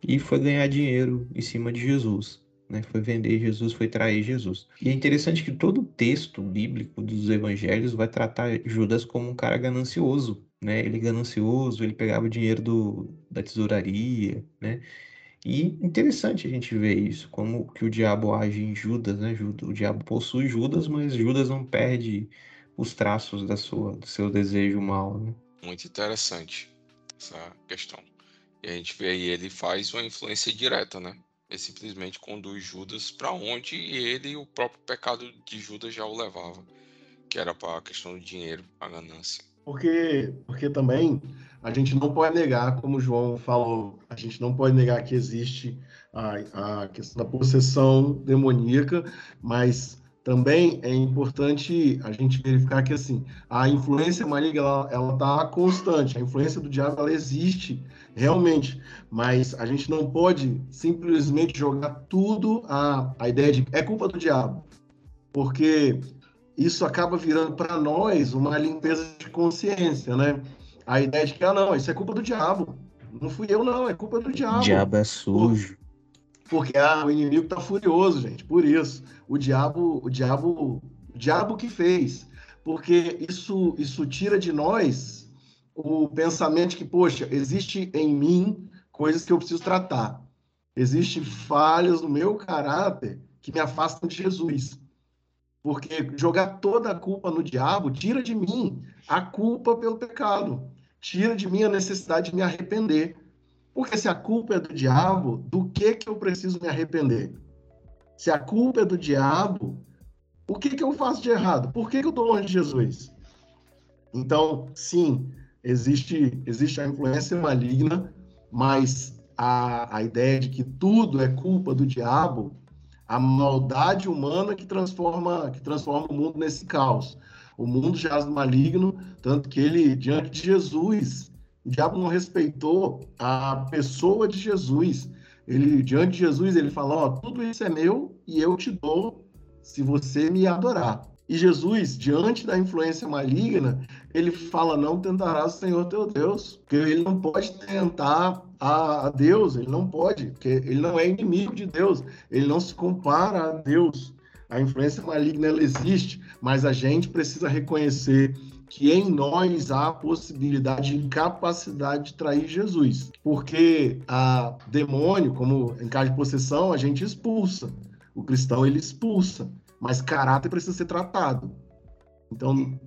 e foi ganhar dinheiro em cima de Jesus né? Foi vender Jesus, foi trair Jesus. E é interessante que todo o texto bíblico dos evangelhos vai tratar Judas como um cara ganancioso, né? Ele ganancioso, ele pegava o dinheiro do, da tesouraria, né? E interessante a gente ver isso, como que o diabo age em Judas, né? O diabo possui Judas, mas Judas não perde os traços da sua, do seu desejo mal, né? Muito interessante essa questão. E a gente vê aí, ele faz uma influência direta, né? ele simplesmente conduz Judas para onde ele e o próprio pecado de Judas já o levava, que era para a questão do dinheiro, a ganância. Porque, porque também a gente não pode negar, como o João falou, a gente não pode negar que existe a, a questão da possessão demoníaca, mas também é importante a gente verificar que assim a influência maligna ela, ela tá constante, a influência do diabo ela existe realmente, mas a gente não pode simplesmente jogar tudo a, a ideia de é culpa do diabo, porque isso acaba virando para nós uma limpeza de consciência, né? A ideia de que ah não, isso é culpa do diabo, não fui eu não, é culpa do diabo. O diabo é sujo. Porque ah, o inimigo tá furioso, gente. Por isso, o diabo, o diabo, o diabo que fez. Porque isso, isso tira de nós o pensamento que, poxa, existe em mim coisas que eu preciso tratar. Existem falhas no meu caráter que me afastam de Jesus. Porque jogar toda a culpa no diabo tira de mim a culpa pelo pecado. Tira de mim a necessidade de me arrepender. Porque se a culpa é do diabo, do que que eu preciso me arrepender? Se a culpa é do diabo, o que que eu faço de errado? Por que, que eu estou longe de Jesus? Então, sim, existe, existe a influência maligna, mas a, a ideia de que tudo é culpa do diabo, a maldade humana que transforma, que transforma o mundo nesse caos. O mundo jaz no maligno, tanto que ele, diante de Jesus, o diabo não respeitou a pessoa de Jesus. Ele, diante de Jesus, ele fala: Ó, tudo isso é meu e eu te dou se você me adorar. E Jesus, diante da influência maligna, ele fala: Não tentarás o Senhor teu Deus, porque ele não pode tentar a Deus, ele não pode, porque ele não é inimigo de Deus, ele não se compara a Deus. A influência maligna ela existe, mas a gente precisa reconhecer que em nós há a possibilidade e capacidade de trair Jesus. Porque a demônio, como em caso de possessão, a gente expulsa. O cristão ele expulsa, mas caráter precisa ser tratado. Então,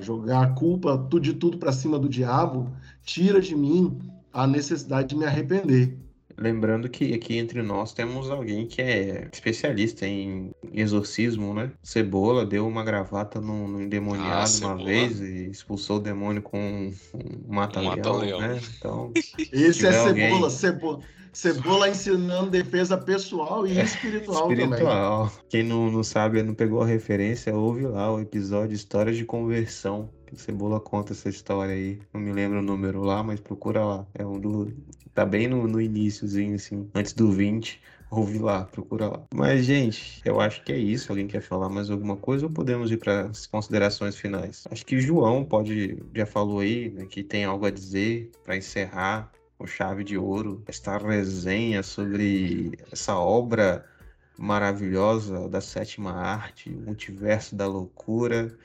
jogar a culpa de tudo para cima do diabo tira de mim a necessidade de me arrepender. Lembrando que aqui entre nós temos alguém que é especialista em exorcismo, né? Cebola deu uma gravata no, no endemoniado ah, uma vez e expulsou o demônio com um, um mata-leão, né? Então, Esse é cebola, alguém... cebola. Cebola ensinando defesa pessoal e espiritual, espiritual. também. Quem não, não sabe, não pegou a referência, ouve lá o episódio Histórias de Conversão. Cebola conta essa história aí. Não me lembro o número lá, mas procura lá. É um do. Tá bem no, no iníciozinho, assim, antes do 20. Ouve lá, procura lá. Mas, gente, eu acho que é isso. Alguém quer falar mais alguma coisa ou podemos ir para as considerações finais? Acho que o João pode, já falou aí, né, que tem algo a dizer para encerrar com chave de ouro esta resenha sobre essa obra maravilhosa da sétima arte, multiverso da loucura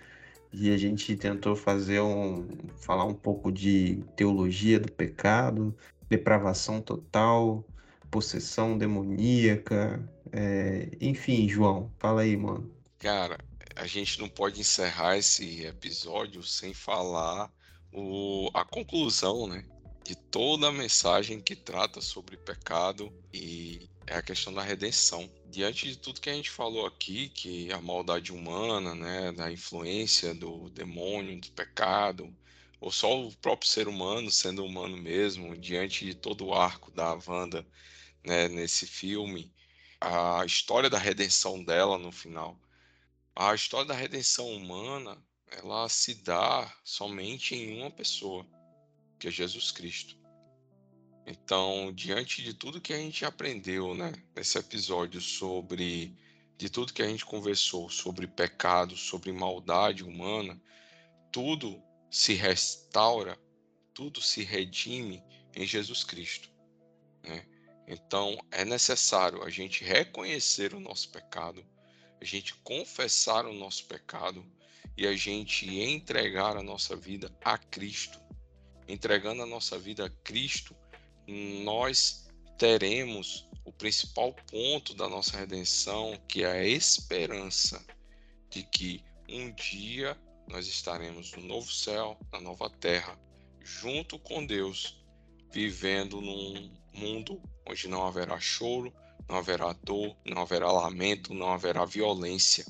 E a gente tentou fazer um. falar um pouco de teologia do pecado, depravação total, possessão demoníaca. é, Enfim, João, fala aí, mano. Cara, a gente não pode encerrar esse episódio sem falar o, a conclusão, né? De toda a mensagem que trata sobre pecado e é a questão da redenção. Diante de tudo que a gente falou aqui, que a maldade humana, né, da influência do demônio, do pecado, ou só o próprio ser humano sendo humano mesmo, diante de todo o arco da Wanda, né, nesse filme, a história da redenção dela no final. A história da redenção humana, ela se dá somente em uma pessoa, que é Jesus Cristo. Então, diante de tudo que a gente aprendeu, né, nesse episódio sobre de tudo que a gente conversou sobre pecado, sobre maldade humana, tudo se restaura, tudo se redime em Jesus Cristo, né? Então, é necessário a gente reconhecer o nosso pecado, a gente confessar o nosso pecado e a gente entregar a nossa vida a Cristo. Entregando a nossa vida a Cristo, nós teremos o principal ponto da nossa redenção, que é a esperança de que um dia nós estaremos no novo céu, na nova terra, junto com Deus, vivendo num mundo onde não haverá choro, não haverá dor, não haverá lamento, não haverá violência,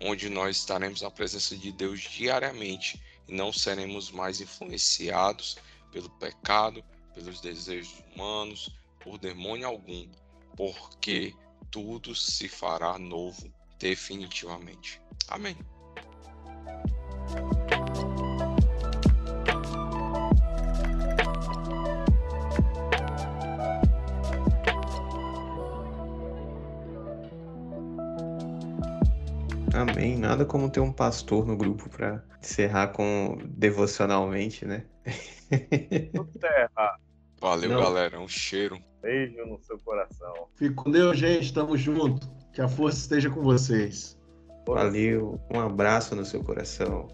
onde nós estaremos na presença de Deus diariamente e não seremos mais influenciados pelo pecado, pelos desejos humanos, por demônio algum, porque tudo se fará novo definitivamente. Amém. Amém. Nada como ter um pastor no grupo para encerrar com devocionalmente, né? Terra, Valeu, Não. galera. Um cheiro. beijo no seu coração. Fique com Deus, gente. Tamo junto. Que a força esteja com vocês. Valeu. Um abraço no seu coração.